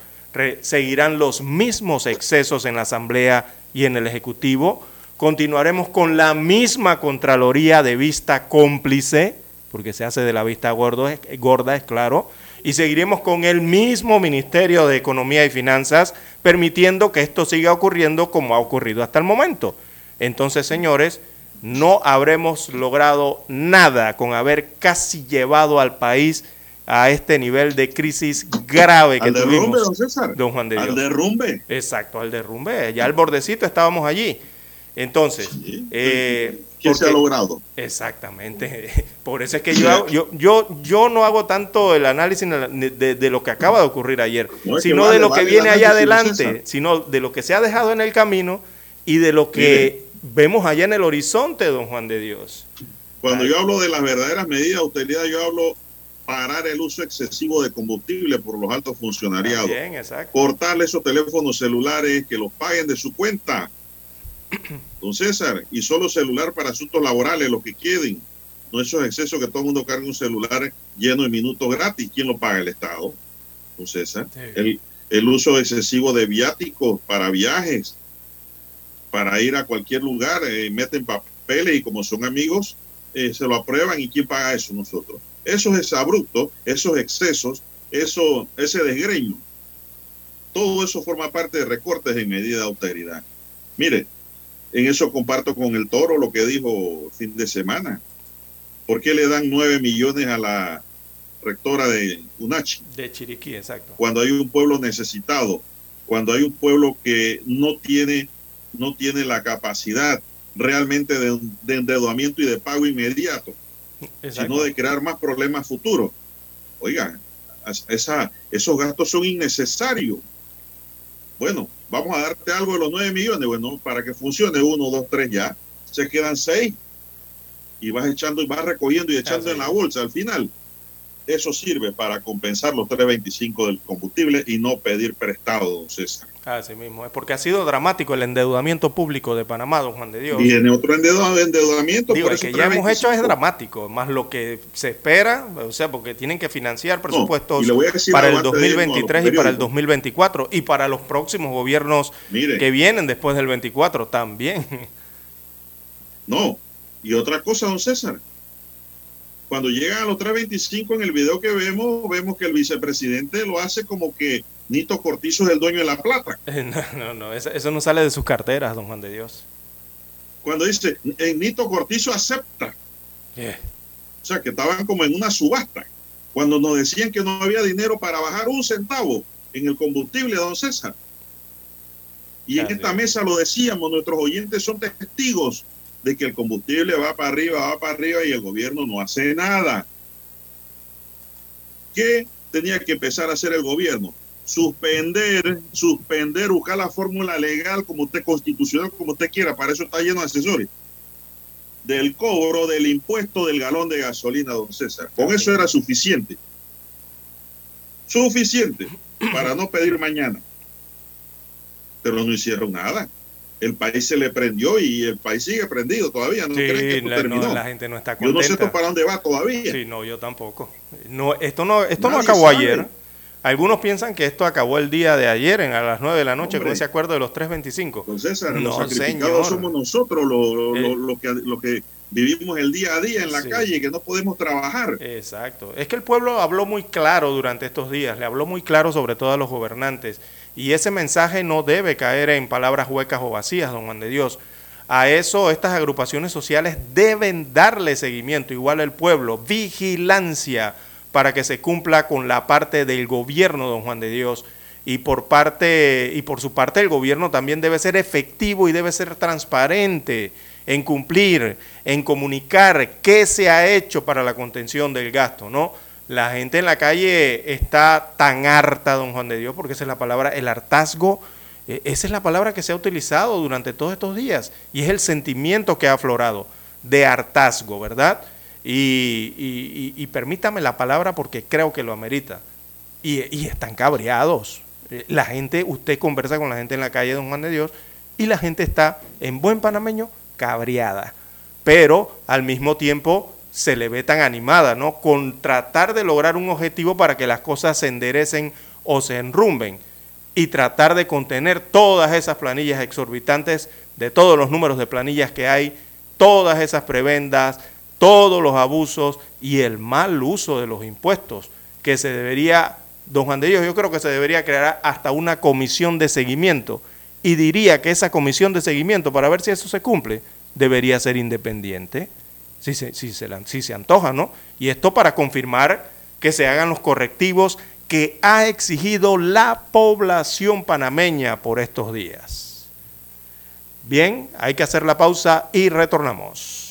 seguirán los mismos excesos en la Asamblea y en el Ejecutivo, continuaremos con la misma Contraloría de vista cómplice, porque se hace de la vista gorda, es claro, y seguiremos con el mismo Ministerio de Economía y Finanzas, permitiendo que esto siga ocurriendo como ha ocurrido hasta el momento. Entonces, señores, no habremos logrado nada con haber casi llevado al país a este nivel de crisis grave que Al derrumbe, don César. Don Juan de Al Dios. derrumbe. Exacto, al derrumbe. Ya al bordecito estábamos allí. Entonces, Sí. eh, ¿Qué se ha logrado? Exactamente. Por eso es que yo, hago- yo, yo, yo no hago tanto el análisis de, lo que acaba de ocurrir ayer, No, sino vale, de lo que viene allá adelante, sino de lo que se ha dejado en el camino y de lo que vemos allá en el horizonte, don Juan de Dios. Cuando yo hablo de las verdaderas medidas de austeridad, yo hablo parar el uso excesivo de combustible por los altos funcionariados. Bien, exacto. Cortarle esos teléfonos celulares, que los paguen de su cuenta. Don César, y solo celular para asuntos laborales, los que queden. No esos excesos que todo el mundo carga un celular lleno de minutos gratis. ¿Quién lo paga? El Estado. Don César. Sí. El, el uso excesivo de viáticos para viajes, para ir a cualquier lugar, eh, meten papeles y como son amigos, eh, se lo aprueban y quién paga eso nosotros. Esos exabruptos, esos excesos, eso, ese desgreño, todo eso forma parte de recortes en medida de austeridad. Mire, En eso comparto con el toro lo que dijo fin de semana. ¿Por qué le dan nueve millones a la rectora de UNACHI? De Chiriquí, exacto. Cuando hay un pueblo necesitado, cuando hay un pueblo que no tiene, no tiene la capacidad realmente de, de endeudamiento y de pago inmediato, Exacto. sino de crear más problemas futuros. Oigan, esa, esos gastos son innecesarios. Bueno, vamos a darte algo de los 9 millones. Bueno, para que funcione uno, dos, tres ya, se quedan seis. Y vas echando y vas recogiendo y echando Así en la bolsa. Al final, eso sirve para compensar los 3.25 del combustible y no pedir prestado, don César. Así mismo, es porque ha sido dramático el endeudamiento público de Panamá, don Juan de Dios. Viene otro endeudamiento. Digo, por el que ya hemos hecho es 3.25. dramático, más lo que se espera, o sea, porque tienen que financiar presupuestos y para el algo antes de irnos a los 2023 y para el periódicos. 2024 y para los próximos gobiernos Mire. que vienen después del 24 también. No. Y otra cosa, don César. Cuando llegan a los 3.25 en el video que vemos, vemos que el vicepresidente lo hace como que Nito Cortizo es el dueño de la plata. No, no, no, eso, eso no sale de sus carteras, don Juan de Dios. Cuando dice, en Nito Cortizo acepta. Yeah. O sea, que estaban como en una subasta. Cuando nos decían que no había dinero para bajar un centavo en el combustible, don César. Y en esta es. mesa lo decíamos, nuestros oyentes son testigos de que el combustible va para arriba, va para arriba y el gobierno no hace nada. ¿Qué tenía que empezar a hacer el gobierno? Suspender, suspender, buscar la fórmula legal como usted, constitucional, como usted quiera, para eso está lleno de asesores. Del cobro del impuesto del galón de gasolina, don César. Con eso era suficiente. Suficiente para no pedir mañana. Pero no hicieron nada. El país se le prendió y el país sigue prendido todavía. No creen que esto la, terminó. no, la gente no está Yo no sé contenta. para dónde va todavía. Sí, no, yo tampoco. No, esto no, esto no acabó sabe. ayer. Algunos piensan que esto acabó el día de ayer, en, a las 9 de la noche, Hombre. con ese acuerdo de los 3.25. Don César, No, los sacrificados señor. somos nosotros, lo, lo- Eh. lo- lo que, lo que vivimos el día a día en la Sí. calle, que no podemos trabajar. Exacto. Es que el pueblo habló muy claro durante estos días, le habló muy claro sobre todo a los gobernantes. Y ese mensaje no debe caer en palabras huecas o vacías, don Juan de Dios. A eso estas agrupaciones sociales deben darle seguimiento, igual el pueblo, vigilancia para que se cumpla con la parte del gobierno, don Juan de Dios. Y por parte y por su parte el gobierno también debe ser efectivo y debe ser transparente en cumplir, en comunicar qué se ha hecho para la contención del gasto, ¿no? La gente en la calle está tan harta, don Juan de Dios, porque esa es la palabra, el hartazgo, eh, esa es la palabra que se ha utilizado durante todos estos días y es el sentimiento que ha aflorado de hartazgo, ¿verdad? Y, permítame la palabra porque creo que lo amerita. Y, y están cabreados. Eh, La gente, usted conversa con la gente en la calle, don Juan de Dios, y la gente está, en buen panameño, cabreada. Pero al mismo tiempo se le ve tan animada, ¿no? Con tratar de lograr un objetivo para que las cosas se enderecen o se enrumben y tratar de contener todas esas planillas exorbitantes de todos los números de planillas que hay, todas esas prebendas, todos los abusos y el mal uso de los impuestos, que se debería, don Juan de Dios, yo creo que se debería crear hasta una comisión de seguimiento y diría que esa comisión de seguimiento, para ver si eso se cumple, debería ser independiente, si se, si se, si se antoja, ¿no? Y esto para confirmar que se hagan los correctivos que ha exigido la población panameña por estos días. Bien, hay que hacer la pausa y retornamos.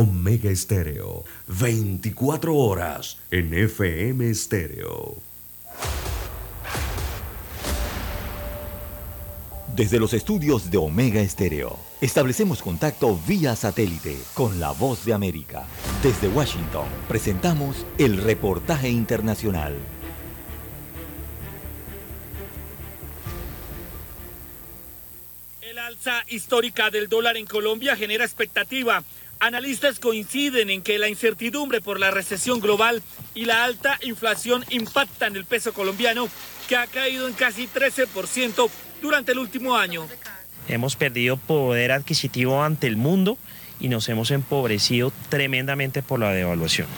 Omega Estéreo, 24 horas en FM Estéreo. Desde los estudios de Omega Estéreo, establecemos contacto vía satélite con la voz de América. Desde Washington, presentamos el reportaje internacional. El alza histórica del dólar en Colombia genera expectativa Analistas coinciden en que la incertidumbre por la recesión global y la alta inflación impactan el peso colombiano, que ha caído en casi 13% durante el último año. Hemos perdido poder adquisitivo ante el mundo y nos hemos empobrecido tremendamente por la devaluación.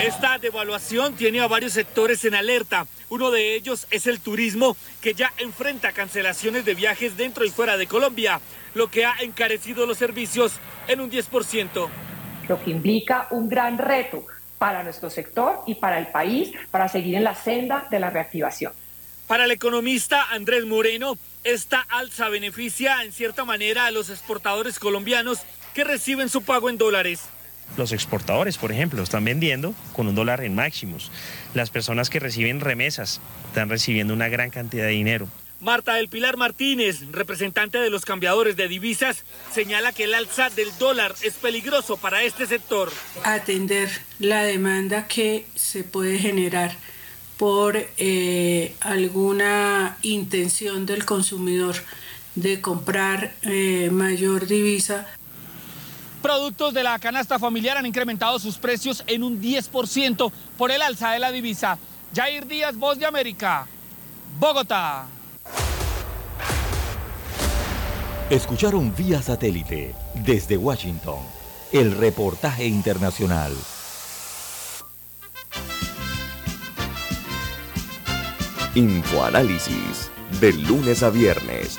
Esta devaluación tiene a varios sectores en alerta. Uno de ellos es el turismo, que ya enfrenta cancelaciones de viajes dentro y fuera de Colombia, lo que ha encarecido los servicios en un 10%. Lo que implica un gran reto para nuestro sector y para el país para seguir en la senda de la reactivación. Para el economista Andrés Moreno, esta alza beneficia en cierta manera a los exportadores colombianos que reciben su pago en dólares. Los exportadores, por ejemplo, están vendiendo con un dólar en máximos. Las personas que reciben remesas están recibiendo una gran cantidad de dinero. Marta del Pilar Martínez, representante de los cambiadores de divisas, señala que el alza del dólar es peligroso para este sector. Atender la demanda que se puede generar por eh, alguna intención del consumidor de comprar eh, mayor divisa. Productos de la canasta familiar han incrementado sus precios en un 10% por el alza de la divisa. Jair Díaz, Voz de América, Bogotá. Escucharon vía satélite desde Washington el reportaje internacional. Infoanálisis, de lunes a viernes,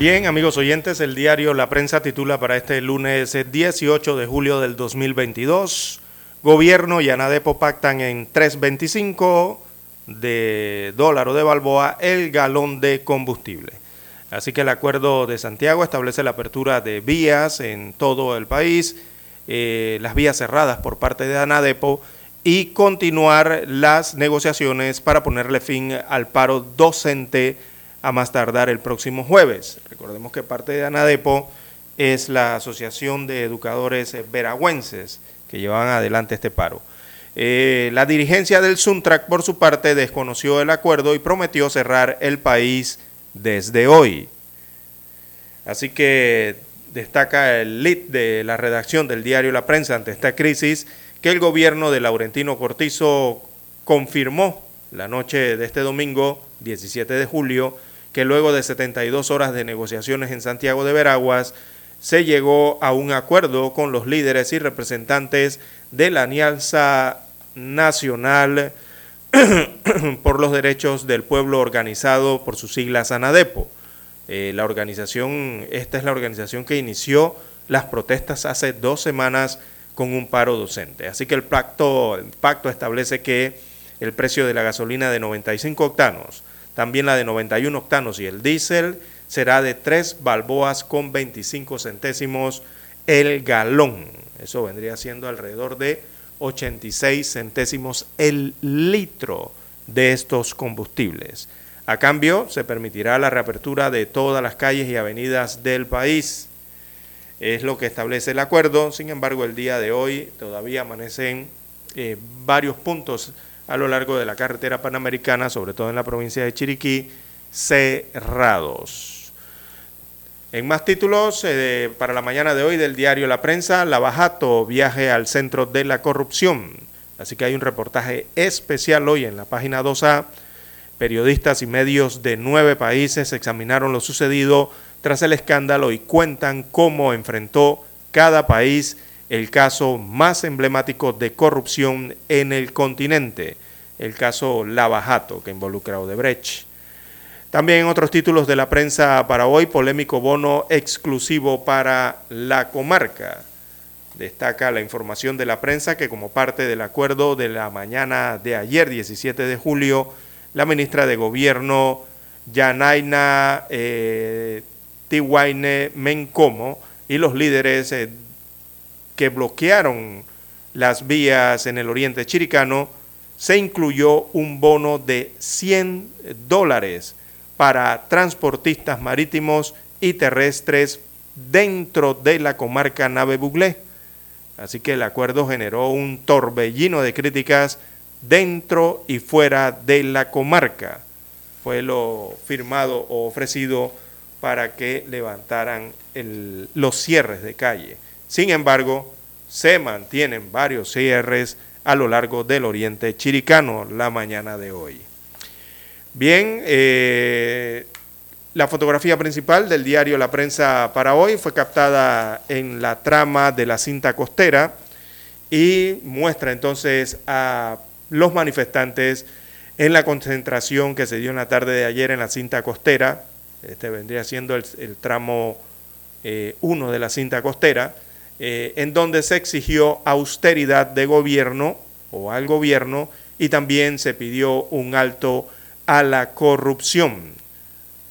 Bien, amigos oyentes, el diario La Prensa titula para este lunes 18 de julio del 2022, Gobierno y Anadepo pactan en 3.25 de dólar o de balboa el galón de combustible. Así que el acuerdo de Santiago establece la apertura de vías en todo el país, eh, las vías cerradas por parte de Anadepo y continuar las negociaciones para ponerle fin al paro docente a más tardar el próximo jueves. Recordemos que parte de ANADEPO es la Asociación de Educadores Veragüenses que llevan adelante este paro. Eh, la dirigencia del Suntrack, por su parte, desconoció el acuerdo y prometió cerrar el país desde hoy. Así que destaca el lead de la redacción del diario La Prensa ante esta crisis que el gobierno de Laurentino Cortizo confirmó la noche de este domingo 17 de julio que luego de 72 horas de negociaciones en Santiago de Veraguas se llegó a un acuerdo con los líderes y representantes de la Alianza Nacional por los Derechos del Pueblo organizado por sus siglas ANADEPO. Eh, la organización, esta es la organización que inició las protestas hace dos semanas con un paro docente. Así que el pacto, el pacto establece que el precio de la gasolina de 95 octanos, también la de 91 octanos y el diésel será de 3 balboas con 25 centésimos el galón. Eso vendría siendo alrededor de 86 centésimos el litro de estos combustibles. A cambio, se permitirá la reapertura de todas las calles y avenidas del país. Es lo que establece el acuerdo. Sin embargo, el día de hoy todavía amanecen eh, varios puntos a lo largo de la carretera panamericana, sobre todo en la provincia de Chiriquí, cerrados. En más títulos, eh, para la mañana de hoy del diario La Prensa, Lavajato, viaje al centro de la corrupción. Así que hay un reportaje especial hoy en la página 2A. Periodistas y medios de nueve países examinaron lo sucedido tras el escándalo y cuentan cómo enfrentó cada país el caso más emblemático de corrupción en el continente, el caso Lavajato, que involucra a Odebrecht. También otros títulos de la prensa para hoy, polémico bono exclusivo para la comarca. Destaca la información de la prensa que como parte del acuerdo de la mañana de ayer, 17 de julio, la ministra de Gobierno, Yanaina eh, Tiwaine Mencomo, y los líderes eh, que bloquearon las vías en el oriente chiricano, se incluyó un bono de 100 dólares para transportistas marítimos y terrestres dentro de la comarca Nave Buglé. Así que el acuerdo generó un torbellino de críticas dentro y fuera de la comarca. Fue lo firmado o ofrecido para que levantaran los cierres de calle. Sin embargo, se mantienen varios cierres a lo largo del oriente chiricano la mañana de hoy. Bien, eh, la fotografía principal del diario La Prensa para hoy fue captada en la trama de la cinta costera y muestra entonces a los manifestantes en la concentración que se dio en la tarde de ayer en la cinta costera. Este vendría siendo el, tramo 1 eh, de la cinta costera eh, en donde se exigió austeridad de gobierno o al gobierno y también se pidió un alto a la corrupción.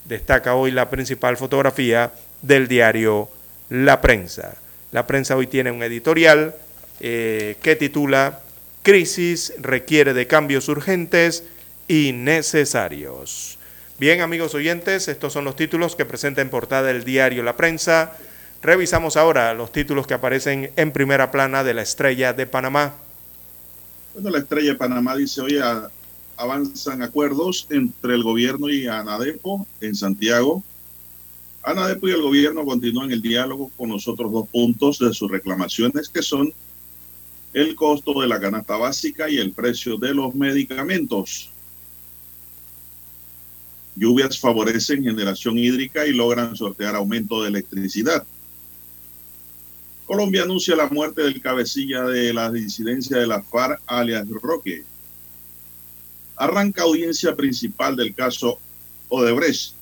Destaca hoy la principal fotografía del diario La Prensa. La prensa hoy tiene un editorial eh, que titula Crisis requiere de cambios urgentes y necesarios. Bien, amigos oyentes, estos son los títulos que presenta en portada el diario La Prensa. Revisamos ahora los títulos que aparecen en primera plana de la estrella de Panamá. Bueno, la estrella de Panamá dice hoy avanzan acuerdos entre el gobierno y Anadepo en Santiago. Anadepo y el gobierno continúan el diálogo con los otros dos puntos de sus reclamaciones que son el costo de la canasta básica y el precio de los medicamentos. Lluvias favorecen generación hídrica y logran sortear aumento de electricidad. Colombia anuncia la muerte del cabecilla de la disidencia de la FARC, alias Roque. Arranca audiencia principal del caso Odebrecht.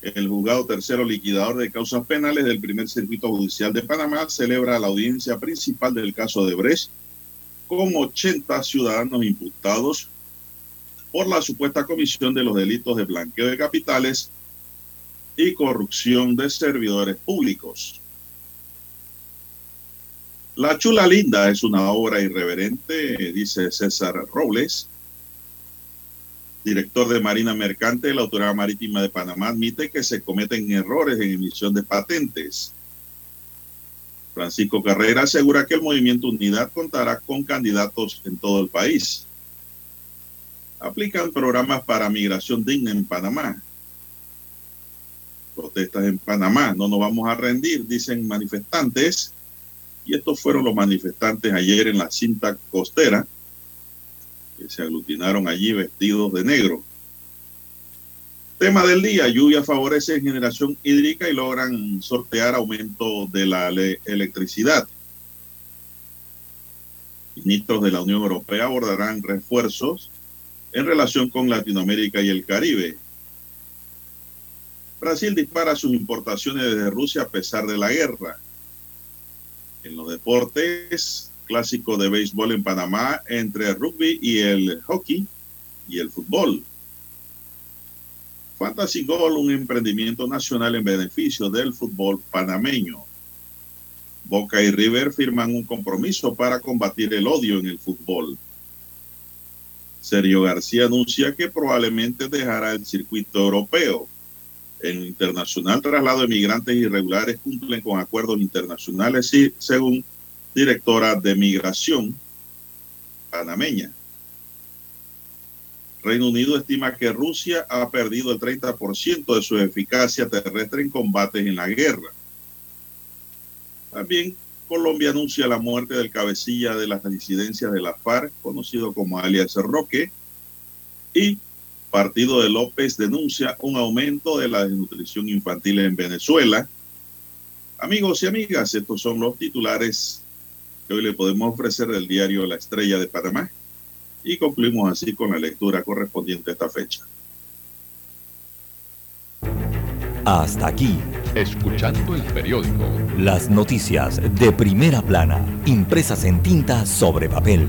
El juzgado tercero liquidador de causas penales del primer circuito judicial de Panamá celebra la audiencia principal del caso Odebrecht con 80 ciudadanos imputados por la supuesta comisión de los delitos de blanqueo de capitales y corrupción de servidores públicos. La Chula Linda es una obra irreverente, dice César Robles, director de Marina Mercante la Autoridad Marítima de Panamá, admite que se cometen errores en emisión de patentes. Francisco Carrera asegura que el movimiento Unidad contará con candidatos en todo el país. Aplican programas para migración digna en Panamá. Protestas en Panamá, no nos vamos a rendir, dicen manifestantes. Y estos fueron los manifestantes ayer en la cinta costera, que se aglutinaron allí vestidos de negro. Tema del día, lluvia favorece generación hídrica y logran sortear aumento de la electricidad. Ministros de la Unión Europea abordarán refuerzos en relación con Latinoamérica y el Caribe. Brasil dispara sus importaciones desde Rusia a pesar de la guerra. En los deportes, clásico de béisbol en Panamá entre el rugby y el hockey y el fútbol. Fantasy Goal, un emprendimiento nacional en beneficio del fútbol panameño. Boca y River firman un compromiso para combatir el odio en el fútbol. Sergio García anuncia que probablemente dejará el circuito europeo. En internacional, traslado de migrantes irregulares cumplen con acuerdos internacionales y, según directora de migración panameña. Reino Unido estima que Rusia ha perdido el 30% de su eficacia terrestre en combates en la guerra. También Colombia anuncia la muerte del cabecilla de las disidencias de la FARC, conocido como alias Roque, y Partido de López denuncia un aumento de la desnutrición infantil en Venezuela. Amigos y amigas, estos son los titulares que hoy le podemos ofrecer del diario La Estrella de Panamá y concluimos así con la lectura correspondiente a esta fecha. Hasta aquí. Escuchando el periódico. Las noticias de primera plana, impresas en tinta sobre papel.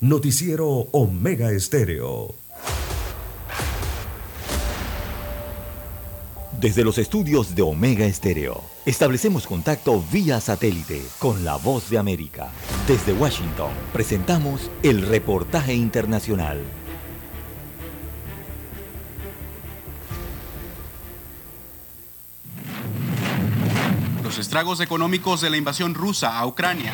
Noticiero Omega Estéreo. Desde los estudios de Omega Estéreo, establecemos contacto vía satélite con la voz de América. Desde Washington, presentamos el reportaje internacional. Los estragos económicos de la invasión rusa a Ucrania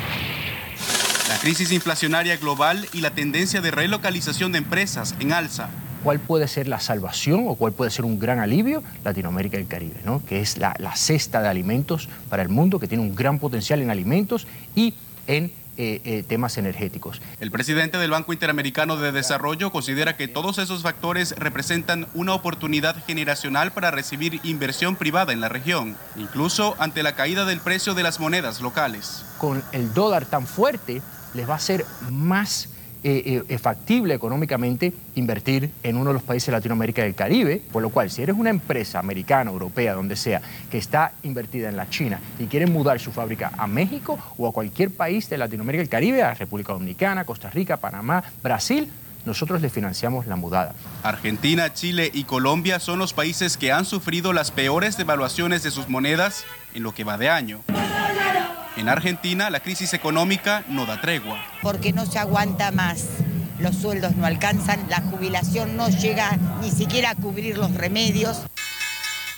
la crisis inflacionaria global y la tendencia de relocalización de empresas en alza. ¿Cuál puede ser la salvación o cuál puede ser un gran alivio? Latinoamérica y el Caribe, ¿no? que es la, la cesta de alimentos para el mundo, que tiene un gran potencial en alimentos y en eh, eh, temas energéticos. El presidente del Banco Interamericano de Desarrollo considera que todos esos factores representan una oportunidad generacional para recibir inversión privada en la región, incluso ante la caída del precio de las monedas locales. Con el dólar tan fuerte, les va a ser más eh, eh, factible económicamente invertir en uno de los países de Latinoamérica y del Caribe, por lo cual si eres una empresa americana, europea, donde sea, que está invertida en la China y quiere mudar su fábrica a México o a cualquier país de Latinoamérica y el Caribe, a República Dominicana, Costa Rica, Panamá, Brasil, nosotros le financiamos la mudada. Argentina, Chile y Colombia son los países que han sufrido las peores devaluaciones de sus monedas en lo que va de año. En Argentina, la crisis económica no da tregua. Porque no se aguanta más. Los sueldos no alcanzan, la jubilación no llega ni siquiera a cubrir los remedios.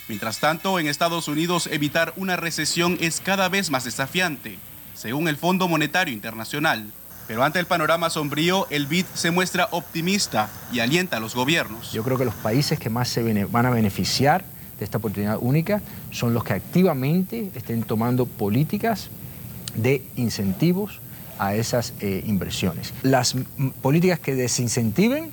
Mientras tanto, en Estados Unidos evitar una recesión es cada vez más desafiante, según el Fondo Monetario Internacional. Pero ante el panorama sombrío, el BID se muestra optimista y alienta a los gobiernos. Yo creo que los países que más se van a beneficiar de esta oportunidad única son los que activamente estén tomando políticas de incentivos a esas eh, inversiones. Las políticas que desincentiven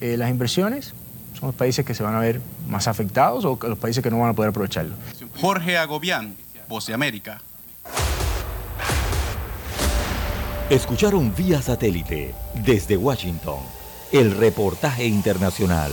eh, las inversiones son los países que se van a ver más afectados o los países que no van a poder aprovecharlo. Jorge Agobián, Voz de América. Escucharon vía satélite desde Washington el reportaje internacional.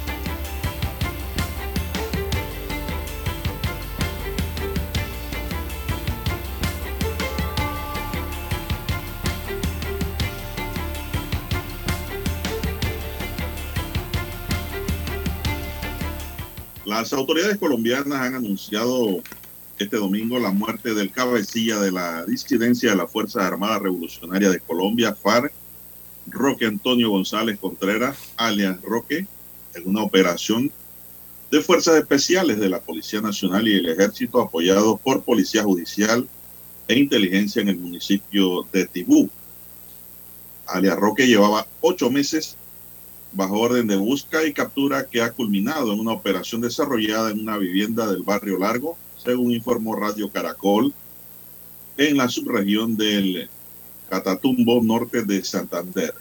Las autoridades colombianas han anunciado este domingo la muerte del cabecilla de la disidencia de la Fuerza Armada Revolucionaria de Colombia, FARC, Roque Antonio González Contreras, alias Roque, en una operación de fuerzas especiales de la Policía Nacional y el Ejército apoyados por Policía Judicial e Inteligencia en el municipio de Tibú. Alias Roque llevaba ocho meses bajo orden de busca y captura que ha culminado en una operación desarrollada en una vivienda del barrio Largo, según informó Radio Caracol, en la subregión del Catatumbo norte de Santander.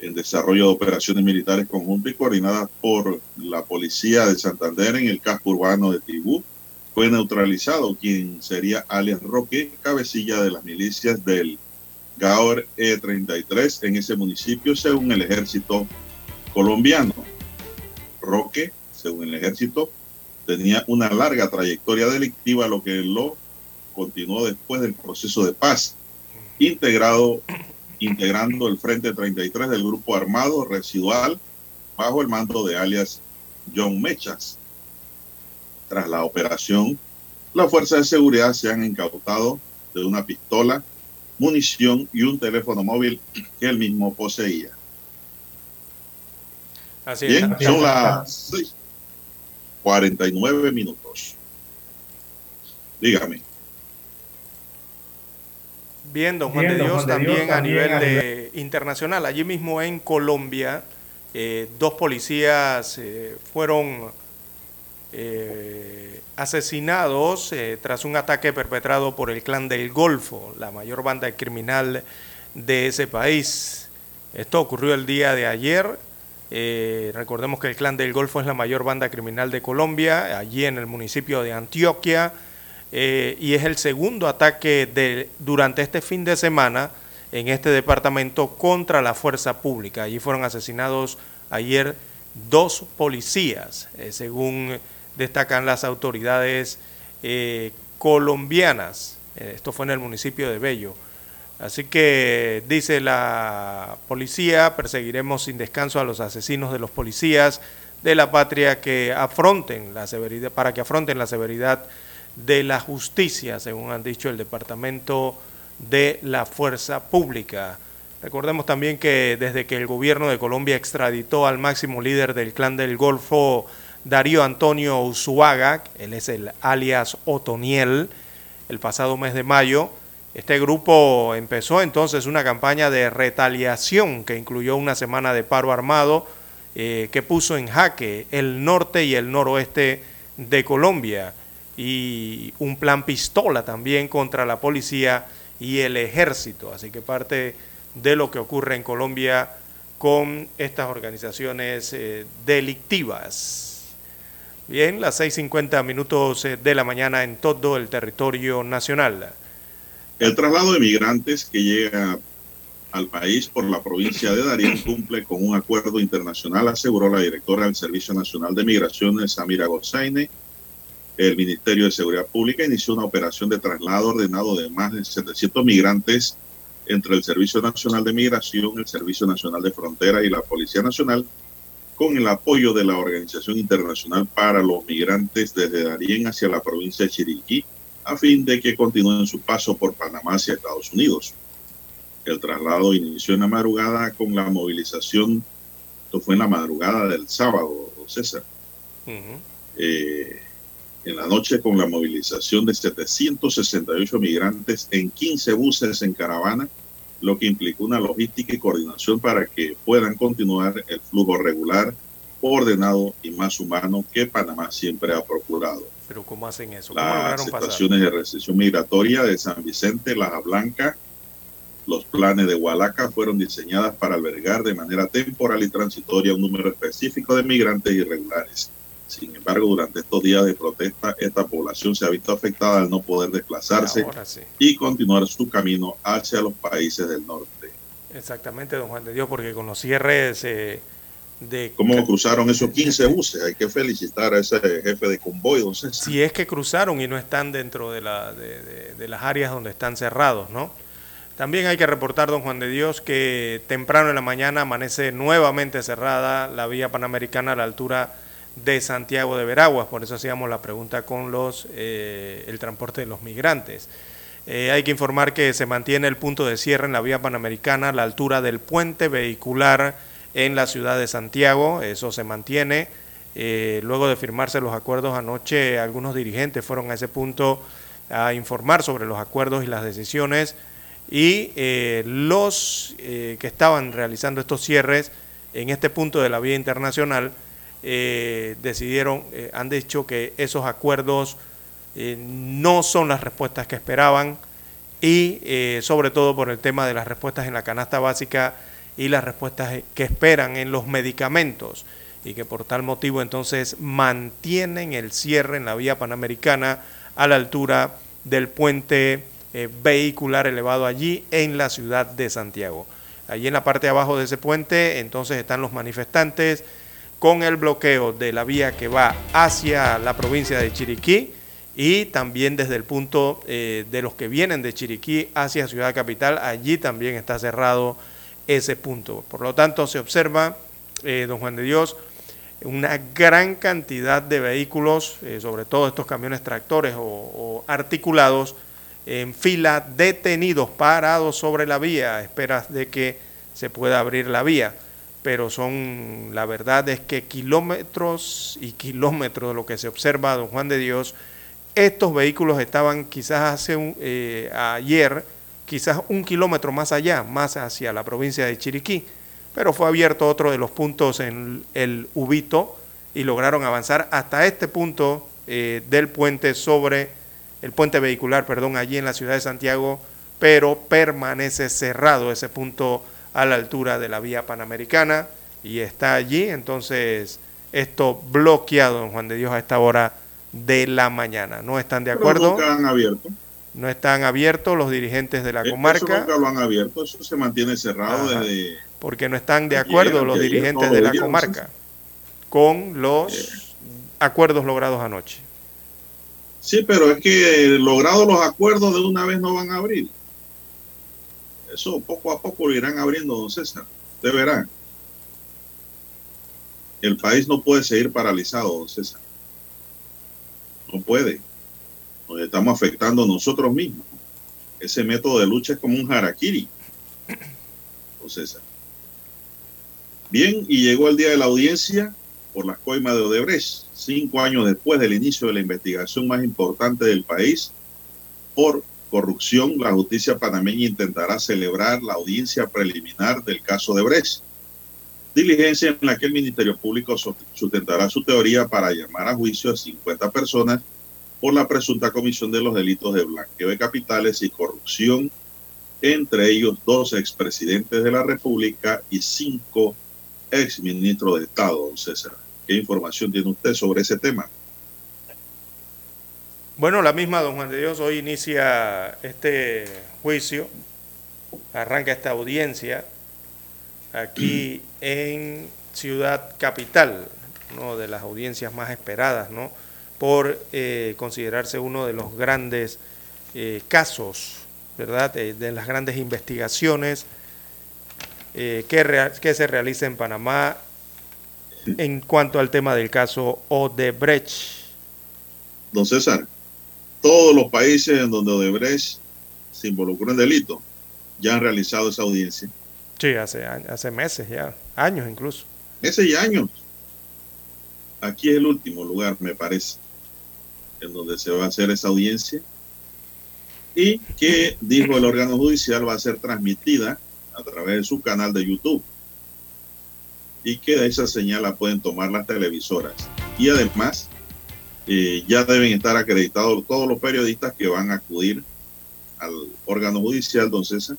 En desarrollo de operaciones militares conjuntas y coordinadas por la Policía de Santander en el casco urbano de Tibú, fue neutralizado quien sería alias Roque, cabecilla de las milicias del Gaur E33 en ese municipio, según el ejército colombiano. Roque, según el ejército, tenía una larga trayectoria delictiva, lo que lo continuó después del proceso de paz, integrado, integrando el Frente 33 del Grupo Armado Residual bajo el mando de alias John Mechas. Tras la operación, las fuerzas de seguridad se han incautado de una pistola, munición y un teléfono móvil que él mismo poseía. Así Bien, es. son las 49 minutos. Dígame. Bien, don Juan Bien, de Dios, Juan de Dios, también a también nivel a de internacional, allí mismo en Colombia, eh, dos policías eh, fueron eh, asesinados eh, tras un ataque perpetrado por el clan del Golfo, la mayor banda criminal de ese país. Esto ocurrió el día de ayer. Eh, recordemos que el clan del Golfo es la mayor banda criminal de Colombia, allí en el municipio de Antioquia, y es el segundo ataque de, durante este fin de semana en este departamento contra la fuerza pública. Allí fueron asesinados ayer dos policías, según destacan las autoridades eh, colombianas. Eh, esto fue en el municipio de Bello. Así que dice la policía, perseguiremos sin descanso a los asesinos de los policías de la patria que afronten la severidad, para que afronten la severidad de la justicia, según han dicho el Departamento de la Fuerza Pública. Recordemos también que desde que el gobierno de Colombia extraditó al máximo líder del clan del Golfo, Darío Antonio Usuaga, él es el alias Otoniel, el pasado mes de mayo, este grupo empezó entonces una campaña de retaliación que incluyó una semana de paro armado eh, que puso en jaque el norte y el noroeste de Colombia y un plan pistola también contra la policía y el ejército. Así que parte de lo que ocurre en Colombia con estas organizaciones eh, delictivas. Bien, las 6.50 minutos eh, de la mañana en todo el territorio nacional. El traslado de migrantes que llega al país por la provincia de Darién cumple con un acuerdo internacional, aseguró la directora del Servicio Nacional de Migraciones, Samira Gossaine. El Ministerio de Seguridad Pública inició una operación de traslado ordenado de más de 700 migrantes entre el Servicio Nacional de Migración, el Servicio Nacional de Frontera y la Policía Nacional, con el apoyo de la Organización Internacional para los Migrantes desde Darién hacia la provincia de Chiriquí, a fin de que continúen su paso por Panamá hacia Estados Unidos. El traslado inició en la madrugada con la movilización, esto fue en la madrugada del sábado, César. Eh, en la noche con la movilización de 768 migrantes en 15 buses en caravana, lo que implicó una logística y coordinación para que puedan continuar el flujo regular, ordenado y más humano que Panamá siempre ha procurado. Pero ¿cómo hacen eso? ¿Cómo Las situaciones de recepción migratoria de San Vicente, Laja Blanca, los planes de Hualaca fueron diseñadas para albergar de manera temporal y transitoria un número específico de migrantes irregulares. Sin embargo, durante estos días de protesta, esta población se ha visto afectada al no poder desplazarse y continuar su camino hacia los países del norte. Exactamente, don Juan de Dios, porque con los cierres eh, de... ¿Cómo cruzaron esos 15 buses? Hay que felicitar a ese jefe de convoy, don Si es que cruzaron y no están dentro de, la, de las áreas donde están cerrados, ¿no? También hay que reportar, don Juan de Dios, que temprano en la mañana amanece nuevamente cerrada la vía panamericana a la altura de Santiago de Veraguas, por eso hacíamos la pregunta con los eh, el transporte de los migrantes. Eh, hay que informar que se mantiene el punto de cierre en la vía panamericana a la altura del puente vehicular en la ciudad de Santiago, eso se mantiene. Eh, luego de firmarse los acuerdos anoche, algunos dirigentes fueron a ese punto a informar sobre los acuerdos y las decisiones y los que estaban realizando estos cierres en este punto de la vía internacional eh, decidieron, eh, han dicho que esos acuerdos eh, no son las respuestas que esperaban y sobre todo por el tema de las respuestas en la canasta básica y las respuestas que esperan en los medicamentos y que por tal motivo entonces mantienen el cierre en la vía panamericana a la altura del puente vehicular elevado allí en la ciudad de Santiago. Allí en la parte de abajo de ese puente entonces están los manifestantes con el bloqueo de la vía que va hacia la provincia de Chiriquí y también desde el punto eh, de los que vienen de Chiriquí hacia Ciudad Capital, allí también está cerrado ese punto. Por lo tanto, se observa, eh, don Juan de Dios, una gran cantidad de vehículos, eh, sobre todo estos camiones tractores o, o, articulados, en fila detenidos, parados sobre la vía, a esperas de que se pueda abrir la vía pero son, la verdad es que kilómetros y kilómetros de lo que se observa, don Juan de Dios, estos vehículos estaban quizás hace un, eh, ayer, quizás un kilómetro más allá, más hacia la provincia de Chiriquí, pero fue abierto otro de los puntos en el Ubito y lograron avanzar hasta este punto eh, del puente sobre, el puente vehicular, perdón, allí en la ciudad de Santiago, pero permanece cerrado ese punto a la altura de la vía panamericana y está allí, entonces esto bloqueado en Juan de Dios a esta hora de la mañana. No están de acuerdo. Pero han abierto. No están abiertos los dirigentes de la eh, comarca. Eso nunca lo han abierto, eso se mantiene cerrado desde... Porque no están de acuerdo los dirigentes de la comarca con los eh. acuerdos logrados anoche. Sí, pero es que logrados los acuerdos de una vez no van a abrir. Eso poco a poco lo irán abriendo, don César. Usted verá. El país no puede seguir paralizado, don César. No puede. Nos estamos afectando nosotros mismos. Ese método de lucha es como un harakiri, don César. Bien, y llegó el día de la audiencia por las coimas de Odebrecht, cinco años después del inicio de la investigación más importante del país por corrupción, la justicia panameña intentará celebrar la audiencia preliminar del caso de Brecht. Diligencia en la que el Ministerio Público sustentará su teoría para llamar a juicio a 50 personas por la presunta comisión de los delitos de blanqueo de capitales y corrupción, entre ellos dos expresidentes de la República y cinco exministros de Estado, don César. ¿Qué información tiene usted sobre ese tema? Bueno, la misma, don Juan de Dios, hoy inicia este juicio, arranca esta audiencia aquí en Ciudad Capital, una de las audiencias más esperadas, ¿no? Por eh, considerarse uno de los grandes eh, casos, ¿verdad? de las grandes investigaciones eh, que, que se realiza en Panamá en cuanto al tema del caso Odebrecht. Don César, todos los países en donde Odebrecht se involucró en delito ya han realizado esa audiencia. Sí, hace, hace meses ya, años incluso. Meses y años. Aquí es el último lugar, me parece. en donde se va a hacer esa audiencia y que, dijo el órgano judicial, va a ser transmitida a través de su canal de YouTube y que esa señal la pueden tomar las televisoras. Y además, ya deben estar acreditados todos los periodistas que van a acudir al órgano judicial, don César,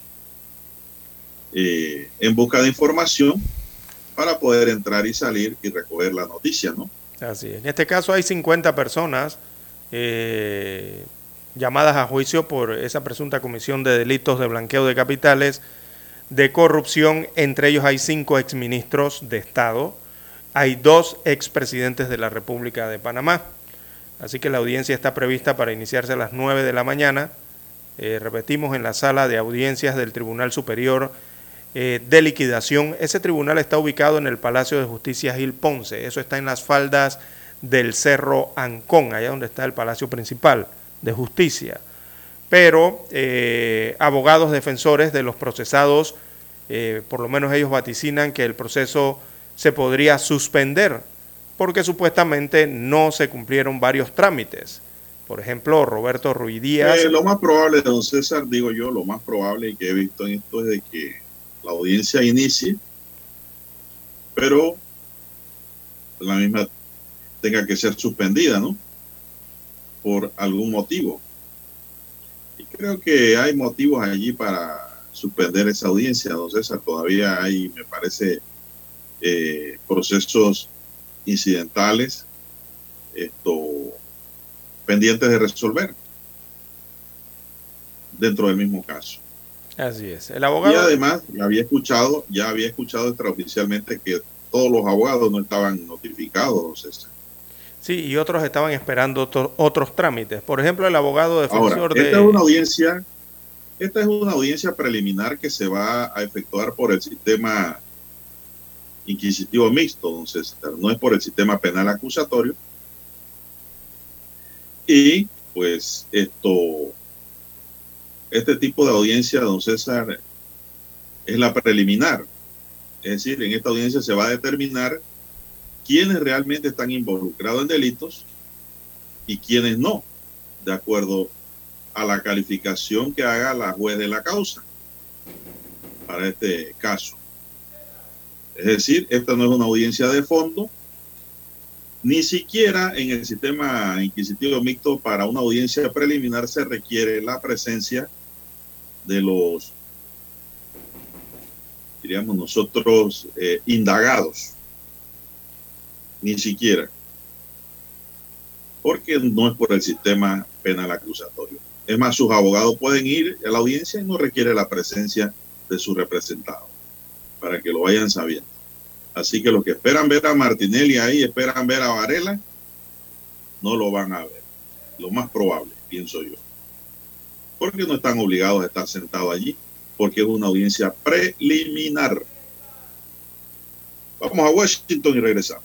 eh, en busca de información para poder entrar y salir y recoger la noticia, ¿no? Así es. En este caso hay 50 personas eh, llamadas a juicio por esa presunta comisión de delitos de blanqueo de capitales, de corrupción. Entre ellos hay cinco exministros de Estado, hay dos expresidentes de la República de Panamá. Así que la audiencia está prevista para iniciarse a las 9 de la mañana. Eh, repetimos, en la sala de audiencias del Tribunal Superior eh, de Liquidación. Ese tribunal está ubicado en el Palacio de Justicia Gil Ponce. Eso está en las faldas del Cerro Ancón, allá donde está el Palacio Principal de Justicia. Pero eh, abogados defensores de los procesados, por lo menos ellos vaticinan que el proceso se podría suspender porque supuestamente no se cumplieron varios trámites. Por ejemplo, Roberto Ruiz Díaz. Eh, lo más probable, don César, digo yo, lo más probable que he visto en esto es de que la audiencia inicie, pero la misma tenga que ser suspendida, ¿no? Por algún motivo. Y creo que hay motivos allí para suspender esa audiencia, don César. Todavía hay, me parece, eh, procesos incidentales esto, pendientes de resolver dentro del mismo caso. Así es. El abogado. Y además, había escuchado, ya había escuchado extraoficialmente que todos los abogados no estaban notificados, César. Sí, y otros estaban esperando otros trámites. Por ejemplo, el abogado defensor de. Esta es una audiencia, esta es una audiencia preliminar que se va a efectuar por el sistema inquisitivo mixto, don César, no es por el sistema penal acusatorio. Y pues esto, este tipo de audiencia, don César, es la preliminar. Es decir, en esta audiencia se va a determinar quiénes realmente están involucrados en delitos y quiénes no, de acuerdo a la calificación que haga la juez de la causa para este caso. Es decir, esta no es una audiencia de fondo, ni siquiera en el sistema inquisitivo mixto para una audiencia preliminar se requiere la presencia de los, diríamos nosotros, eh, indagados. Ni siquiera. Porque no es por el sistema penal acusatorio. Es más, sus abogados pueden ir a la audiencia y no requiere la presencia de su representado para que lo vayan sabiendo. Así que los que esperan ver a Martinelli ahí, esperan ver a Varela, no lo van a ver. Lo más probable, pienso yo. Porque no están obligados a estar sentados allí, porque es una audiencia preliminar. Vamos a Washington y regresamos.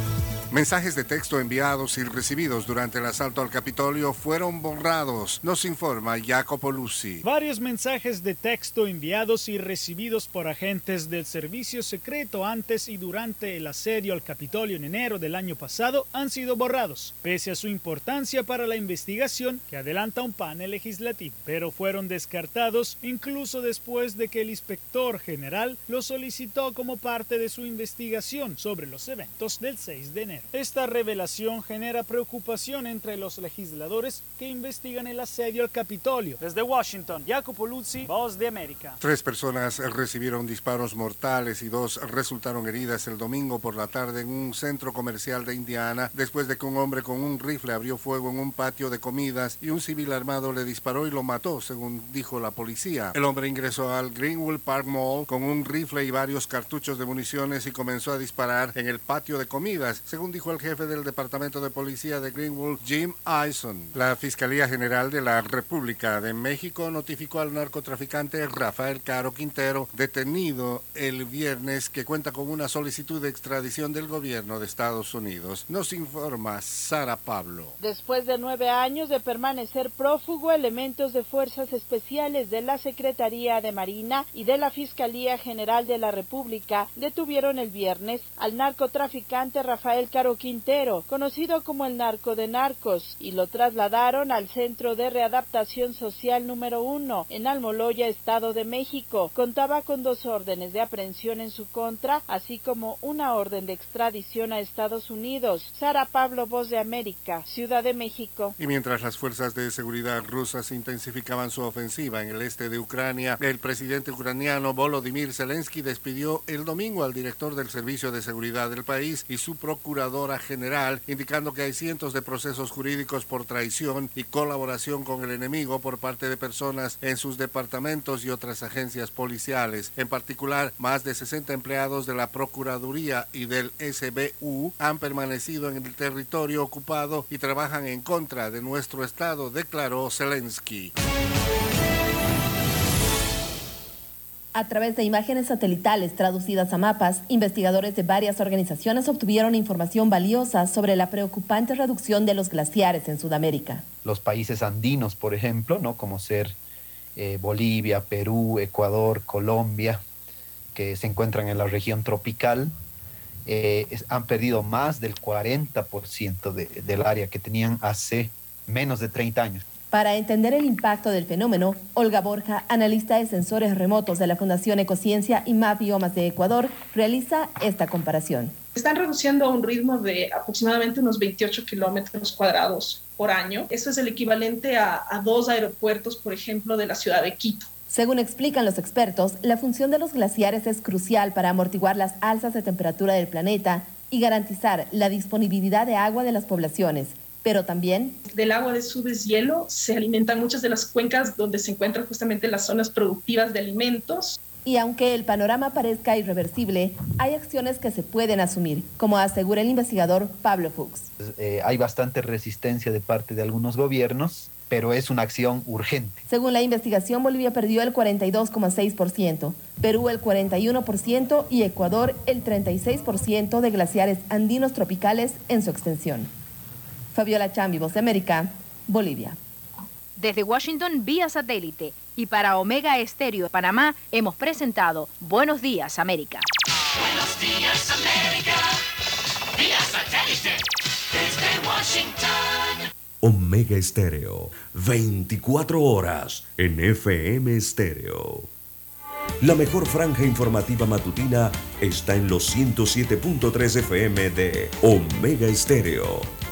Mensajes de texto enviados y recibidos durante el asalto al Capitolio fueron borrados, nos informa Jacopo Luzzi. Varios mensajes de texto enviados y recibidos por agentes del servicio secreto antes y durante el asedio al Capitolio en enero del año pasado han sido borrados, pese a su importancia para la investigación que adelanta un panel legislativo, pero fueron descartados incluso después de que el inspector general los solicitó como parte de su investigación sobre los eventos del 6 de enero. Esta revelación genera preocupación entre los legisladores que investigan el asedio al Capitolio. Desde Washington, Jacopo Luzzi, Voz de América. Tres personas recibieron disparos mortales y dos resultaron heridas el domingo por la tarde en un centro comercial de Indiana después de que un hombre con un rifle abrió fuego en un patio de comidas y un civil armado le disparó y lo mató, según dijo la policía. El hombre ingresó al Greenwood Park Mall con un rifle y varios cartuchos de municiones y comenzó a disparar en el patio de comidas, según dijo el jefe del departamento de policía de Greenwood, Jim Eison. La Fiscalía General de la República de México notificó al narcotraficante Rafael Caro Quintero, detenido el viernes, que cuenta con una solicitud de extradición del gobierno de Estados Unidos. Nos informa Sara Pablo. Después de nueve años de permanecer prófugo, elementos de fuerzas especiales de la Secretaría de Marina y de la Fiscalía General de la República detuvieron el viernes al narcotraficante Rafael Caro Quintero, conocido como el narco de narcos, y lo trasladaron al Centro de Readaptación Social número uno en Almoloya, Estado de México. Contaba con dos órdenes de aprehensión en su contra, así como una orden de extradición a Estados Unidos. Sara Pablo, Voz de América, Ciudad de México. Y mientras las fuerzas de seguridad rusas intensificaban su ofensiva en el este de Ucrania, el presidente ucraniano Volodymyr Zelensky despidió el domingo al director del Servicio de Seguridad del país y su general, indicando que hay cientos de procesos jurídicos por traición y colaboración con el enemigo por parte de personas en sus departamentos y otras agencias policiales. En particular, más de 60 empleados de la Procuraduría y del SBU han permanecido en el territorio ocupado y trabajan en contra de nuestro Estado, declaró Zelensky. A través de imágenes satelitales traducidas a mapas, investigadores de varias organizaciones obtuvieron información valiosa sobre la preocupante reducción de los glaciares en Sudamérica. Los países andinos, por ejemplo, ¿no? como ser eh, Bolivia, Perú, Ecuador, Colombia, que se encuentran en la región tropical, eh, han perdido más del 40% de- del área que tenían hace menos de 30 años. Para entender el impacto del fenómeno, Olga Borja, analista de sensores remotos de la Fundación Ecociencia y Map Biomas de Ecuador, realiza esta comparación. Están reduciendo a un ritmo de aproximadamente unos 28 kilómetros cuadrados por año. Eso es el equivalente a, a dos aeropuertos, por ejemplo, de la ciudad de Quito. Según explican los expertos, la función de los glaciares es crucial para amortiguar las alzas de temperatura del planeta y garantizar la disponibilidad de agua de las poblaciones, pero también Del agua de su deshielo se alimentan muchas de las cuencas donde se encuentran justamente las zonas productivas de alimentos. Y aunque el panorama parezca irreversible, hay acciones que se pueden asumir, como asegura el investigador Pablo Fuchs. Eh, hay bastante resistencia de parte de algunos gobiernos, pero es una acción urgente. Según la investigación, Bolivia perdió el 42,6%, Perú el 41% y Ecuador el 36% de glaciares andinos tropicales en su extensión. Fabiola Chambi, Voz de América, Bolivia. Desde Washington vía satélite y para Omega Estéreo de Panamá hemos presentado Buenos Días América. Buenos días, América. Vía satélite. Desde Washington. Omega Estéreo, 24 horas en FM Estéreo. La mejor franja informativa matutina está en los 107.3 FM de Omega Estéreo,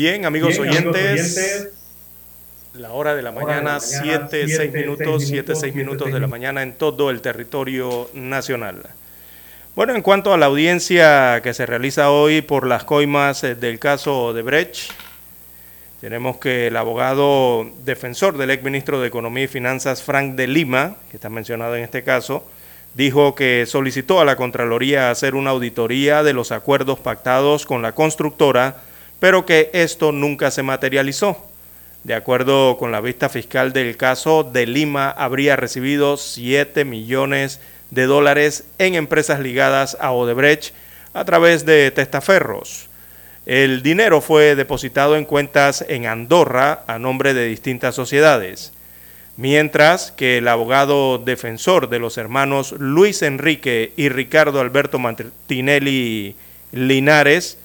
Bien, amigos Bien, oyentes. amigos oyentes. La hora de la Hora mañana, mañana, 7, siete, 6 seis minutos, 7, minutos, 6 siete, minutos de la mañana en todo el territorio nacional. Bueno, en cuanto a la audiencia que se realiza hoy por las coimas eh, del caso de Brecht, Tenemos que el abogado defensor del exministro de Economía y Finanzas, Frank de Lima, que está mencionado en este caso, dijo que solicitó a la Contraloría hacer una auditoría de los acuerdos pactados con la constructora, pero que esto nunca se materializó. De acuerdo con la vista fiscal del caso, de Lima habría recibido 7 millones de dólares en empresas ligadas a Odebrecht a través de testaferros. El dinero fue depositado en cuentas en Andorra a nombre de distintas sociedades, mientras que el abogado defensor de los hermanos Luis Enrique y Ricardo Alberto Martinelli Linares,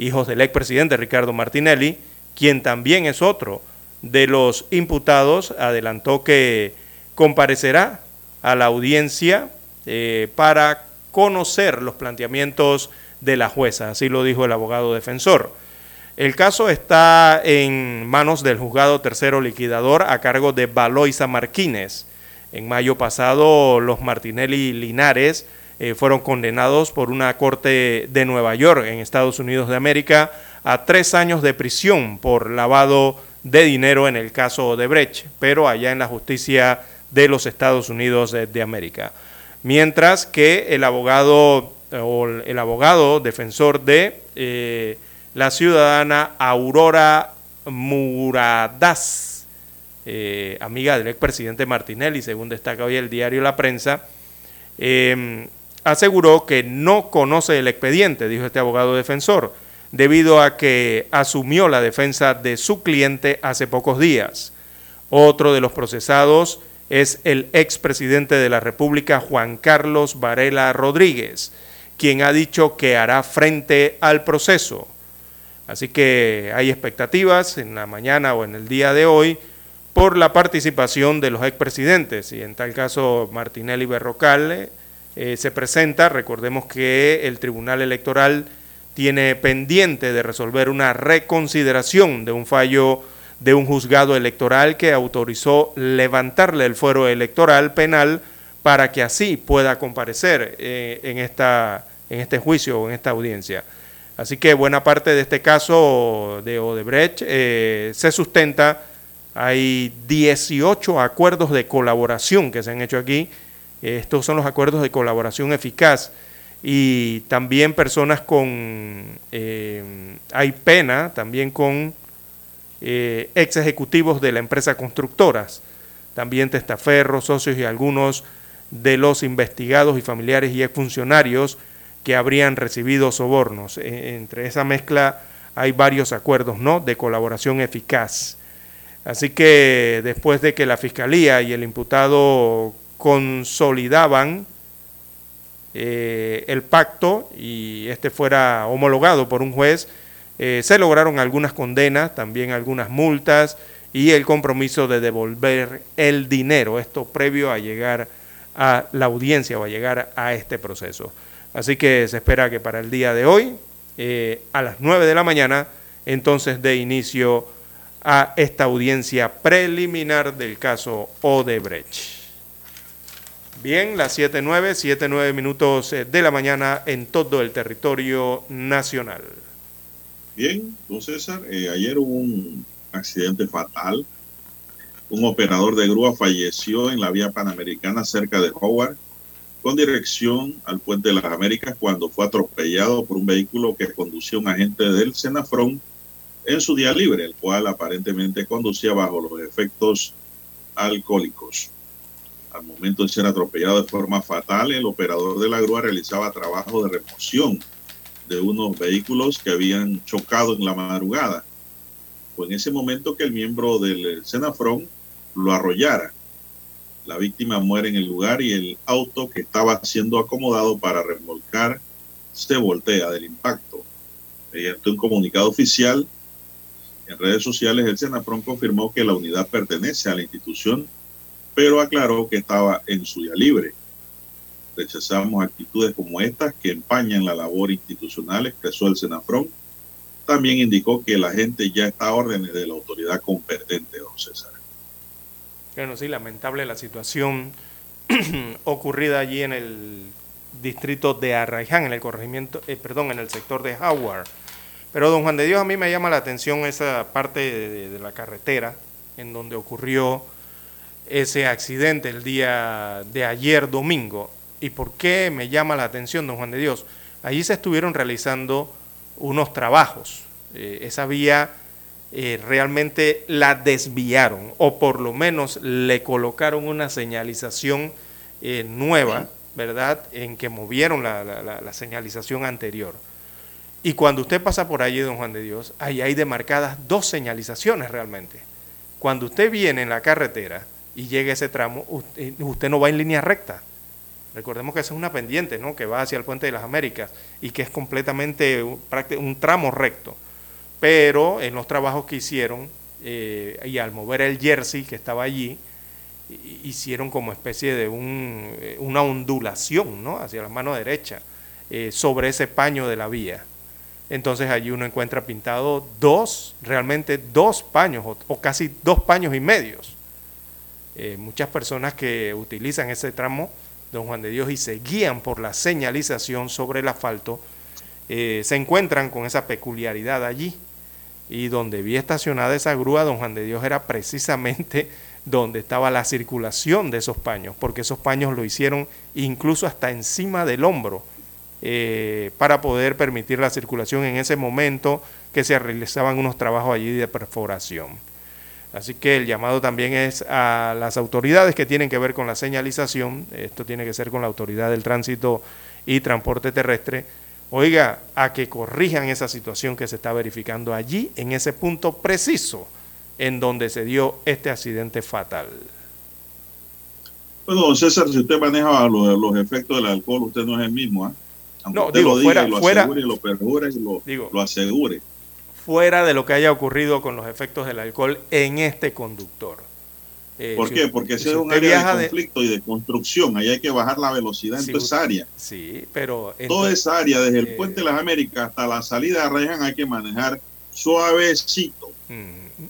hijos del expresidente Ricardo Martinelli, quien también es otro de los imputados, adelantó que comparecerá a la audiencia eh, para conocer los planteamientos de la jueza, así lo dijo el abogado defensor. El caso está en manos del juzgado tercero liquidador a cargo de Baloisa Marquínez. En mayo pasado, los Martinelli Linares eh, fueron condenados por una corte de Nueva York, en Estados Unidos de América, a tres años de prisión por lavado de dinero en el caso de Brecht, pero allá en la justicia de los Estados Unidos de, América. Mientras que el abogado o el abogado defensor de eh, la ciudadana Aurora Muradas, eh, amiga del expresidente Martinelli, según destaca hoy el diario La Prensa, eh, aseguró que no conoce el expediente, dijo este abogado defensor, debido a que asumió la defensa de su cliente hace pocos días. Otro de los procesados es el expresidente de la República, Juan Carlos Varela Rodríguez, quien ha dicho que hará frente al proceso. Así que hay expectativas en la mañana o en el día de hoy por la participación de los expresidentes y en tal caso Martinelli Berrocal eh, se presenta, recordemos que el Tribunal Electoral tiene pendiente de resolver una reconsideración de un fallo de un juzgado electoral que autorizó levantarle el fuero electoral penal para que así pueda comparecer eh, en esta en este juicio o en esta audiencia. Así que buena parte de este caso de Odebrecht eh, se sustenta. Hay 18 acuerdos de colaboración que se han hecho aquí. Estos son los acuerdos de colaboración eficaz. Y también personas con... Eh, hay pena también con eh, ex ejecutivos de la empresa constructoras. También testaferros, socios y algunos de los investigados y familiares y exfuncionarios que habrían recibido sobornos. E, entre esa mezcla hay varios acuerdos ¿no? de colaboración eficaz. Así que después de que la Fiscalía y el imputado consolidaban eh, el pacto y este fuera homologado por un juez, eh, se lograron algunas condenas, también algunas multas y el compromiso de devolver el dinero, esto previo a llegar a la audiencia o a llegar a este proceso. Así que se espera que para el día de hoy, eh, a las 9 de la mañana, entonces dé inicio a esta audiencia preliminar del caso Odebrecht. Bien, las 7.9, 7.9 minutos eh, de la mañana en todo el territorio nacional. Bien, don César, eh, ayer hubo un accidente fatal. Un operador de grúa falleció en la vía panamericana cerca de Howard con dirección al Puente de las Américas cuando fue atropellado por un vehículo que conducía un agente del Senafrón en su día libre, el cual aparentemente conducía bajo los efectos alcohólicos. Al momento de ser atropellado de forma fatal, el operador de la grúa realizaba trabajo de remoción de unos vehículos que habían chocado en la madrugada. Fue en ese momento que el miembro del Senafrón lo arrollara la víctima muere en el lugar y el auto que estaba siendo acomodado para remolcar se voltea del impacto. Mediante un comunicado oficial en redes sociales, el Senafron confirmó que la unidad pertenece a la institución, pero aclaró que estaba en su día libre. Rechazamos actitudes como estas que empañan la labor institucional, expresó el Senafron. También indicó que la gente ya está a órdenes de la autoridad competente, don César. Bueno, sí, lamentable la situación ocurrida allí en el distrito de Arraiján, en el corregimiento, eh, perdón, en el sector de Howard. Pero don Juan de Dios, a mí me llama la atención esa parte de la carretera en donde ocurrió ese accidente el día de ayer domingo. ¿Y por qué me llama la atención, don Juan de Dios? Allí se estuvieron realizando unos trabajos. Eh, esa vía eh, realmente la desviaron o por lo menos le colocaron una señalización eh, nueva, ¿verdad? En que movieron la, la- la- la señalización anterior. Y cuando usted pasa por allí, don Juan de Dios, ahí hay demarcadas dos señalizaciones realmente. Cuando usted viene en la carretera y llega a ese tramo, usted, usted no va en línea recta. Recordemos que esa es una pendiente, ¿no? Que va hacia el Puente de las Américas y que es completamente un, tramo recto. Pero en los trabajos que hicieron eh, y al mover el jersey que estaba allí, hi- hicieron como especie de un, eh, una ondulación, ¿no? Hacia la mano derecha, eh, sobre ese paño de la vía. Entonces allí uno encuentra pintado dos, realmente dos paños, o, o casi dos paños y medios. Eh, muchas personas que utilizan ese tramo, don Juan de Dios, y se guían por la señalización sobre el asfalto, eh, se encuentran con esa peculiaridad allí. Y donde vi estacionada esa grúa, don Juan de Dios, era precisamente donde estaba la circulación de esos paños, porque esos paños lo hicieron incluso hasta encima del hombro eh, para poder permitir la circulación en ese momento que se realizaban unos trabajos allí de perforación. Así que el llamado también es a las autoridades que tienen que ver con la señalización, esto tiene que ser con la autoridad del tránsito y transporte terrestre, oiga, a que corrijan esa situación que se está verificando allí, en ese punto preciso en donde se dio este accidente fatal. Bueno, don César, si usted maneja lo- los, efectos del alcohol, usted no es el mismo, ¿ah? Aunque No, usted digo, lo diga fuera- y lo fuera- asegure y lo perjure y lo, Digo. lo asegure. Fuera de lo que haya ocurrido con los efectos del alcohol en este conductor. Eh, ¿Por si qué? usted- Porque ese si es un área de de- conflicto y de construcción. Ahí hay que bajar la velocidad en Si toda esa área. Sí, pero... Toda esa área, desde el eh, Puente de las Américas hasta la salida de Arraiján, hay que manejar suavecito,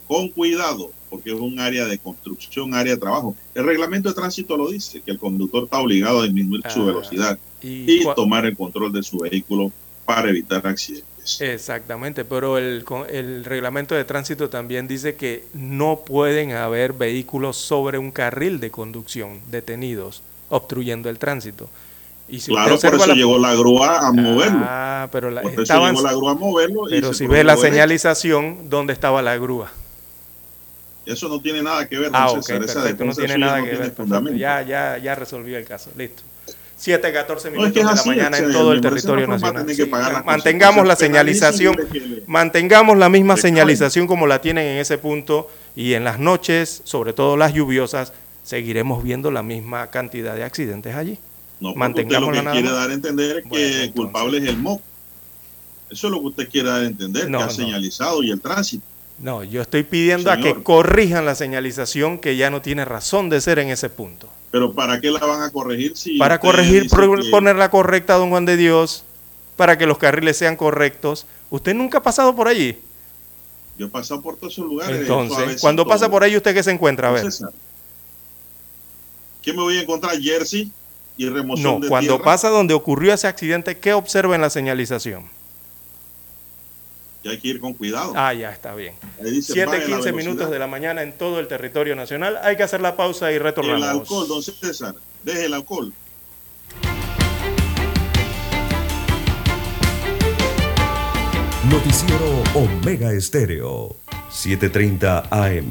con cuidado, porque es un área de construcción, área de trabajo. El reglamento de tránsito lo dice, que el conductor está obligado a disminuir su Ah, velocidad y y tomar el control de su vehículo para evitar accidentes. Exactamente, pero el, el reglamento de tránsito también dice que no pueden haber vehículos sobre un carril de conducción detenidos, obstruyendo el tránsito. Y si Claro, por eso la- llegó la grúa a moverlo. Ah, pero la- por eso estaban- llegó la grúa a moverlo. Pero si produjo ve la señalización, ¿dónde estaba la grúa? Eso no tiene nada que ver, Ah, ok, perfecto, no tiene nada no que ver. Ya, ya, ya resolvió el caso, listo. 7, 14 No, minutos es que es de la así, mañana en o sea, todo el territorio nacional. Sí, mantengamos la señalización, mantengamos la misma señalización como la tienen en ese punto y en las noches, sobre todo las lluviosas, seguiremos viendo la misma cantidad de accidentes allí. No, porque usted lo que quiere dar a entender es que Bueno, el culpable es el MOP. Eso es lo que usted quiere dar a entender, No, que ha no. señalizado y el tránsito. No, yo estoy pidiendo a que corrijan la señalización que ya no tiene razón de ser en ese punto. Pero ¿para qué la van a corregir si para corregir, que- ponerla correcta, don Juan de Dios, para que los carriles sean correctos. ¿Usted nunca ha pasado por allí? Yo he pasado por todos esos lugares. Entonces, cuando pasa por ahí, ¿usted qué se encuentra? A ver. ¿Qué me voy a encontrar? Jersey y remoción No, de cuando tierra. pasa donde ocurrió ese accidente, ¿qué observa en la señalización? Y hay que ir con cuidado. Ah, ya está bien. Dice, 7, baje la 15 velocidad. minutos de la mañana en todo el territorio nacional. Hay que hacer la pausa y El retornamos. alcohol, don César, deje el alcohol. Noticiero Omega Estéreo, 7:30 AM.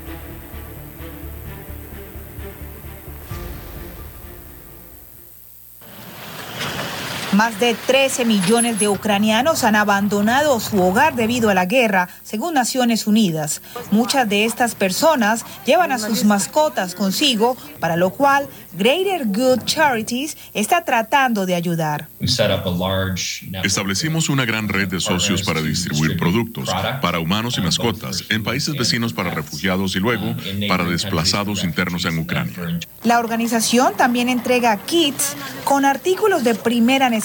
Más de 13 millones de ucranianos han abandonado su hogar debido a la guerra, según Naciones Unidas. Muchas de estas personas llevan a sus mascotas consigo, para lo cual Greater Good Charities está tratando de ayudar. Establecimos una gran red de socios para distribuir productos para humanos y mascotas en países vecinos para refugiados y luego para desplazados internos en Ucrania. La organización también entrega kits con artículos de primera necesidad.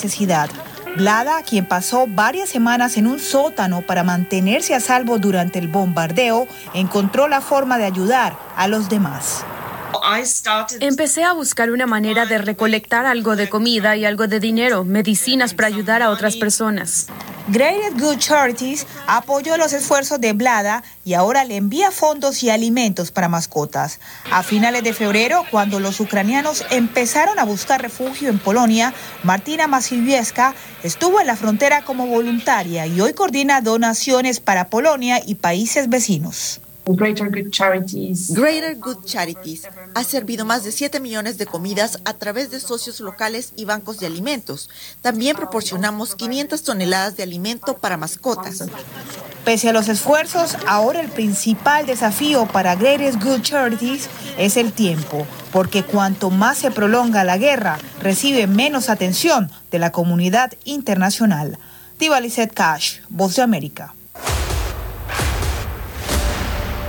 Blada, quien pasó varias semanas en un sótano para mantenerse a salvo durante el bombardeo, encontró la forma de ayudar a los demás. Empecé a buscar una manera de recolectar algo de comida y algo de dinero, medicinas para ayudar a otras personas. Greater Good Charities apoyó los esfuerzos de Blada y ahora le envía fondos y alimentos para mascotas. A finales de febrero, cuando los ucranianos empezaron a buscar refugio en Polonia, Martina Masilvieska estuvo en la frontera como voluntaria y hoy coordina donaciones para Polonia y países vecinos. Greater Good Charities. Greater Good Charities ha servido más de 7 millones de comidas a través de socios locales y bancos de alimentos. También proporcionamos 500 toneladas de alimento para mascotas. Pese a los esfuerzos, ahora el principal desafío para Greater Good Charities es el tiempo, porque cuanto más se prolonga la guerra, recibe menos atención de la comunidad internacional. Diva Lizette Cash, Voz de América.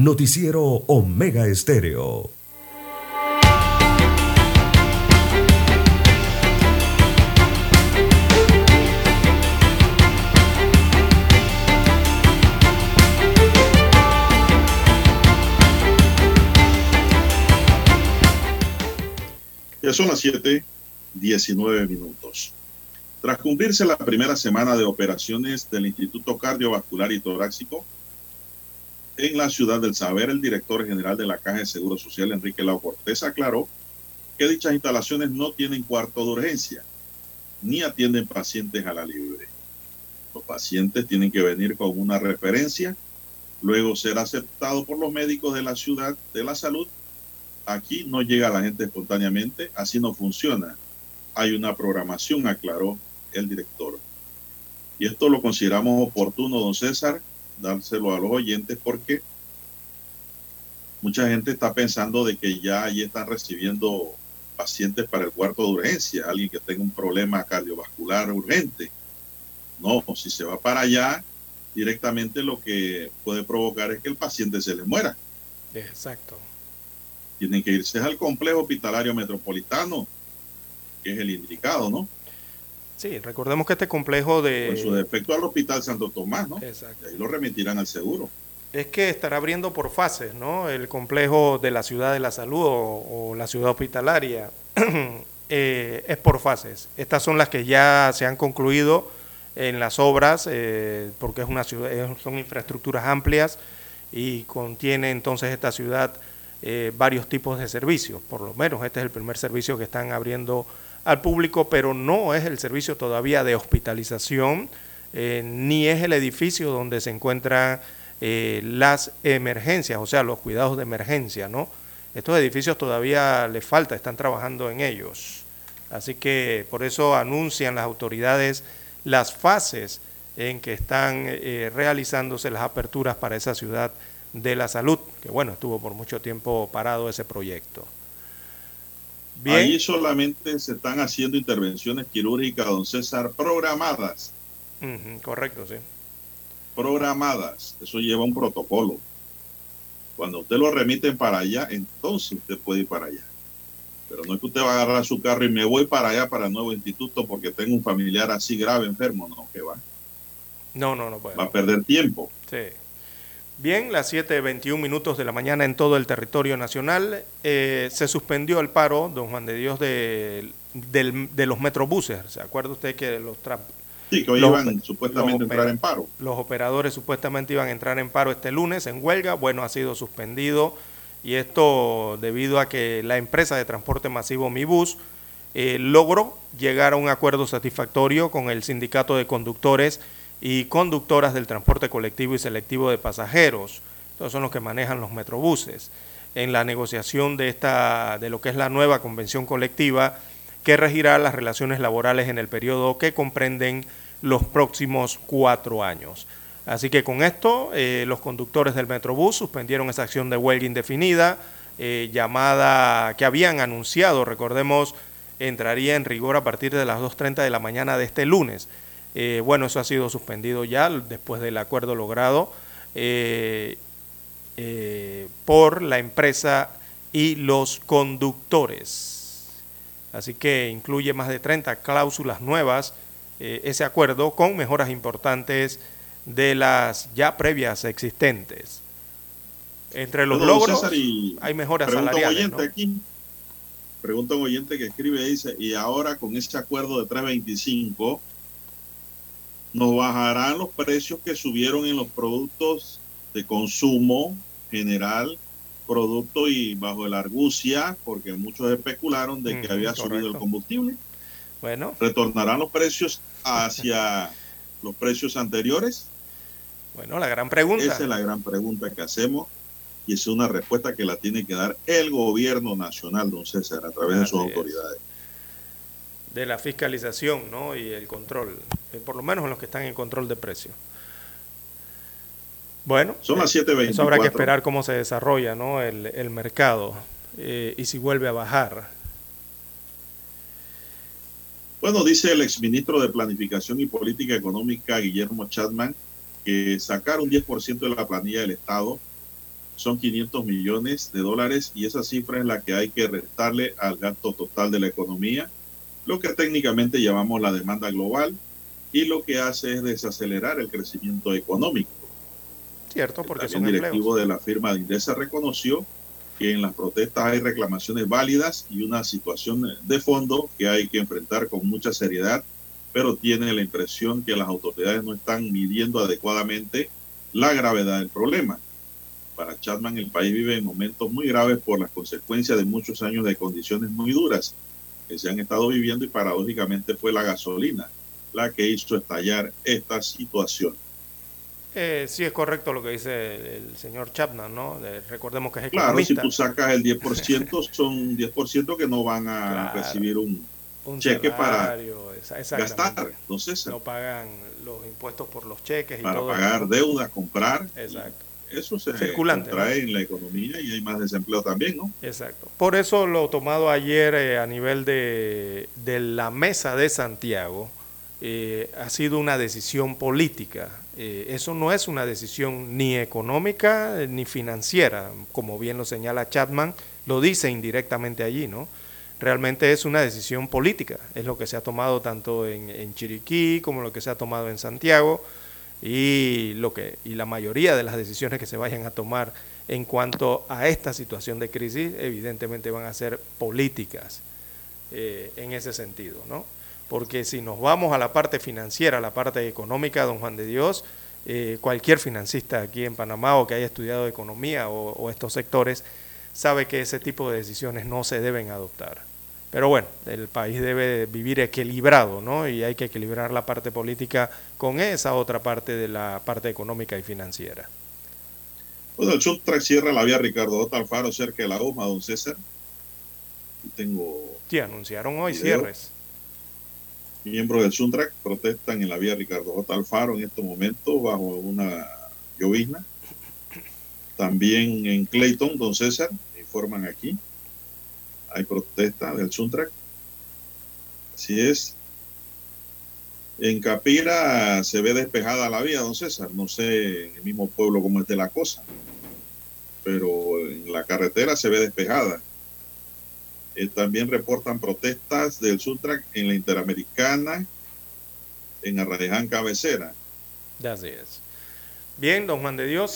Noticiero Omega Estéreo. Ya son las 7, 19 minutos. Tras cumplirse la primera semana de operaciones del Instituto Cardiovascular y Torácico, en la ciudad del saber, el director general de la Caja de Seguro Social, Enrique Lau Cortés, aclaró que dichas instalaciones no tienen cuarto de urgencia ni atienden pacientes a la libre. Los pacientes tienen que venir con una referencia, luego ser aceptado por los médicos de la ciudad de la salud. Aquí no llega la gente espontáneamente, así no funciona. Hay una programación, aclaró el director. Y esto lo consideramos oportuno, don César, dárselo a los oyentes porque mucha gente está pensando de que ya allí están recibiendo pacientes para el cuarto de urgencia, alguien que tenga un problema cardiovascular urgente. No, si se va para allá, directamente lo que puede provocar es que el paciente se le muera. Exacto. Tienen que irse al complejo hospitalario metropolitano, que es el indicado, ¿no? Sí, recordemos que este complejo de... Con su defecto al Hospital Santo Tomás, ¿no? Exacto. Y ahí lo remitirán al seguro. Es que estará abriendo por fases, ¿no? El complejo de la ciudad de la salud o, o la ciudad hospitalaria eh, es por fases. Estas son las que ya se han concluido en las obras, eh, porque es una ciudad, son infraestructuras amplias y contiene entonces esta ciudad eh, varios tipos de servicios. Por lo menos este es el primer servicio que están abriendo al público, pero no es el servicio todavía de hospitalización, eh, ni es el edificio donde se encuentran eh, las emergencias, o sea, los cuidados de emergencia, ¿no? Estos edificios todavía les falta, están trabajando en ellos. Así que por eso anuncian las autoridades las fases en que están eh, realizándose las aperturas para esa ciudad de la salud, que bueno, estuvo por mucho tiempo parado ese proyecto. Bien. Ahí solamente se están haciendo intervenciones quirúrgicas, don César, programadas. Correcto, sí. Programadas. Eso lleva un protocolo. Cuando usted lo remiten para allá, entonces usted puede ir para allá. Pero no es que usted va a agarrar su carro y me voy para allá, para el nuevo instituto, porque tengo un familiar así grave, enfermo. No, que va. No, no, no puede. Va a perder tiempo. Sí. Bien, las 7.21 minutos de la mañana en todo el territorio nacional. eh, se suspendió el paro, don Juan de Dios, de, los metrobuses. ¿Se acuerda usted que los, Sí, que hoy Los- iban supuestamente a entrar en paro. los operadores supuestamente iban a entrar en paro este lunes en huelga? Bueno, ha sido suspendido y esto debido a que la empresa de transporte masivo Mibus eh, logró llegar a un acuerdo satisfactorio con el sindicato de conductores y conductoras del transporte colectivo y selectivo de pasajeros. Estos son los que manejan los metrobuses. En la negociación de esta de lo que es la nueva convención colectiva que regirá las relaciones laborales en el periodo que comprenden los próximos cuatro años. Así que con esto, eh, los conductores del Metrobús suspendieron esa acción de huelga indefinida, eh, llamada que habían anunciado, recordemos, entraría en rigor a partir de las 2.30 de la mañana de este lunes. Eh, bueno, eso ha sido suspendido ya después del acuerdo logrado eh, eh, por la empresa y los conductores. Así que incluye más de 30 cláusulas nuevas ese acuerdo con mejoras importantes de las ya previas existentes. Entre los logros hay mejoras salariales. oyente ¿no? aquí. Pregunta un oyente que escribe y dice, y ahora con este acuerdo de 325, nos bajarán los precios que subieron en los productos de consumo general, producto y bajo la argucia, porque muchos especularon de que Ujú, había subido el combustible. Bueno, ¿Retornarán los precios hacia los precios anteriores? bueno, la gran pregunta. Esa es la gran pregunta que hacemos y es una respuesta que la tiene que dar el gobierno nacional, don César, a través de sus Así es. De la fiscalización ¿no? y el control, eh, por lo menos en los que están en control de precios. Bueno, Son las eh, 7:24. Eso habrá que esperar cómo se desarrolla ¿no? el, el mercado eh, y si vuelve a bajar. Bueno, dice el exministro de Planificación y Política Económica, Guillermo Chapman, que sacar un 10% de la planilla del Estado son 500 millones de dólares y esa cifra es la que hay que restarle al gasto total de la economía, lo que técnicamente llamamos la demanda global y lo que hace es desacelerar el crecimiento económico. Cierto, porque También son el empleos. directivo de la firma de Indesa reconoció que en las protestas hay reclamaciones válidas y una situación de fondo que hay que enfrentar con mucha seriedad, pero tiene la impresión que las autoridades no están midiendo adecuadamente la gravedad del problema. Para Chapman, el país vive en momentos muy graves por las consecuencias de muchos años de condiciones muy duras que se han estado viviendo y paradójicamente fue la gasolina la que hizo estallar esta situación. Eh, sí es correcto lo que dice el señor Chapman, ¿no? Eh, recordemos que es Claro, si economista. tú sacas el 10%, son 10% que no van a Claro. recibir un, un cheque para salario, gastar. Entonces, No pagan los impuestos por los cheques y para todo pagar eso. deuda, comprar, Exacto. Eso se Circulante, trae ¿no? en la economía y hay más desempleo también, ¿no? Exacto. Por eso lo tomado ayer eh, a nivel de, de la mesa de Santiago eh, ha sido una decisión política. Eh, eso no es una decisión ni económica ni financiera, como bien lo señala Chapman, lo dice indirectamente allí, ¿no? Realmente es una decisión política, es lo que se ha tomado tanto en, en Chiriquí como lo que se ha tomado en Santiago y lo que y la mayoría de las decisiones que se vayan a tomar en cuanto a esta situación de crisis evidentemente van a ser políticas eh, en ese sentido, ¿no? Porque si nos vamos a la parte financiera, a la parte económica, don Juan de Dios, eh, cualquier financista aquí en Panamá o que haya estudiado economía o, o estos sectores sabe que ese tipo de decisiones no se deben adoptar. Pero bueno, el país debe vivir equilibrado, ¿no? Y hay que equilibrar la parte política con esa otra parte de la parte económica y financiera. Bueno, el Suntrack cierra la vía Ricardo J. Alfaro cerca de la UMA, don César. Tengo Sí, anunciaron hoy Video. cierres. miembros del Suntrack protestan en la vía Ricardo J. Alfaro en estos momentos bajo una llovizna. También en Clayton, don César, me informan aquí, hay protesta del Suntrack. Así es. En Capira se ve despejada la vía, don César. No sé en el mismo pueblo cómo esté la cosa, pero en la carretera se ve despejada. Eh, también reportan protestas del Suntrack en la Interamericana, en Arraiján Cabecera. Así es. Bien, don Juan de Dios,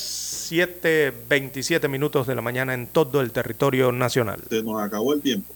7.27 minutos de la mañana en todo el territorio nacional. Se nos acabó el tiempo.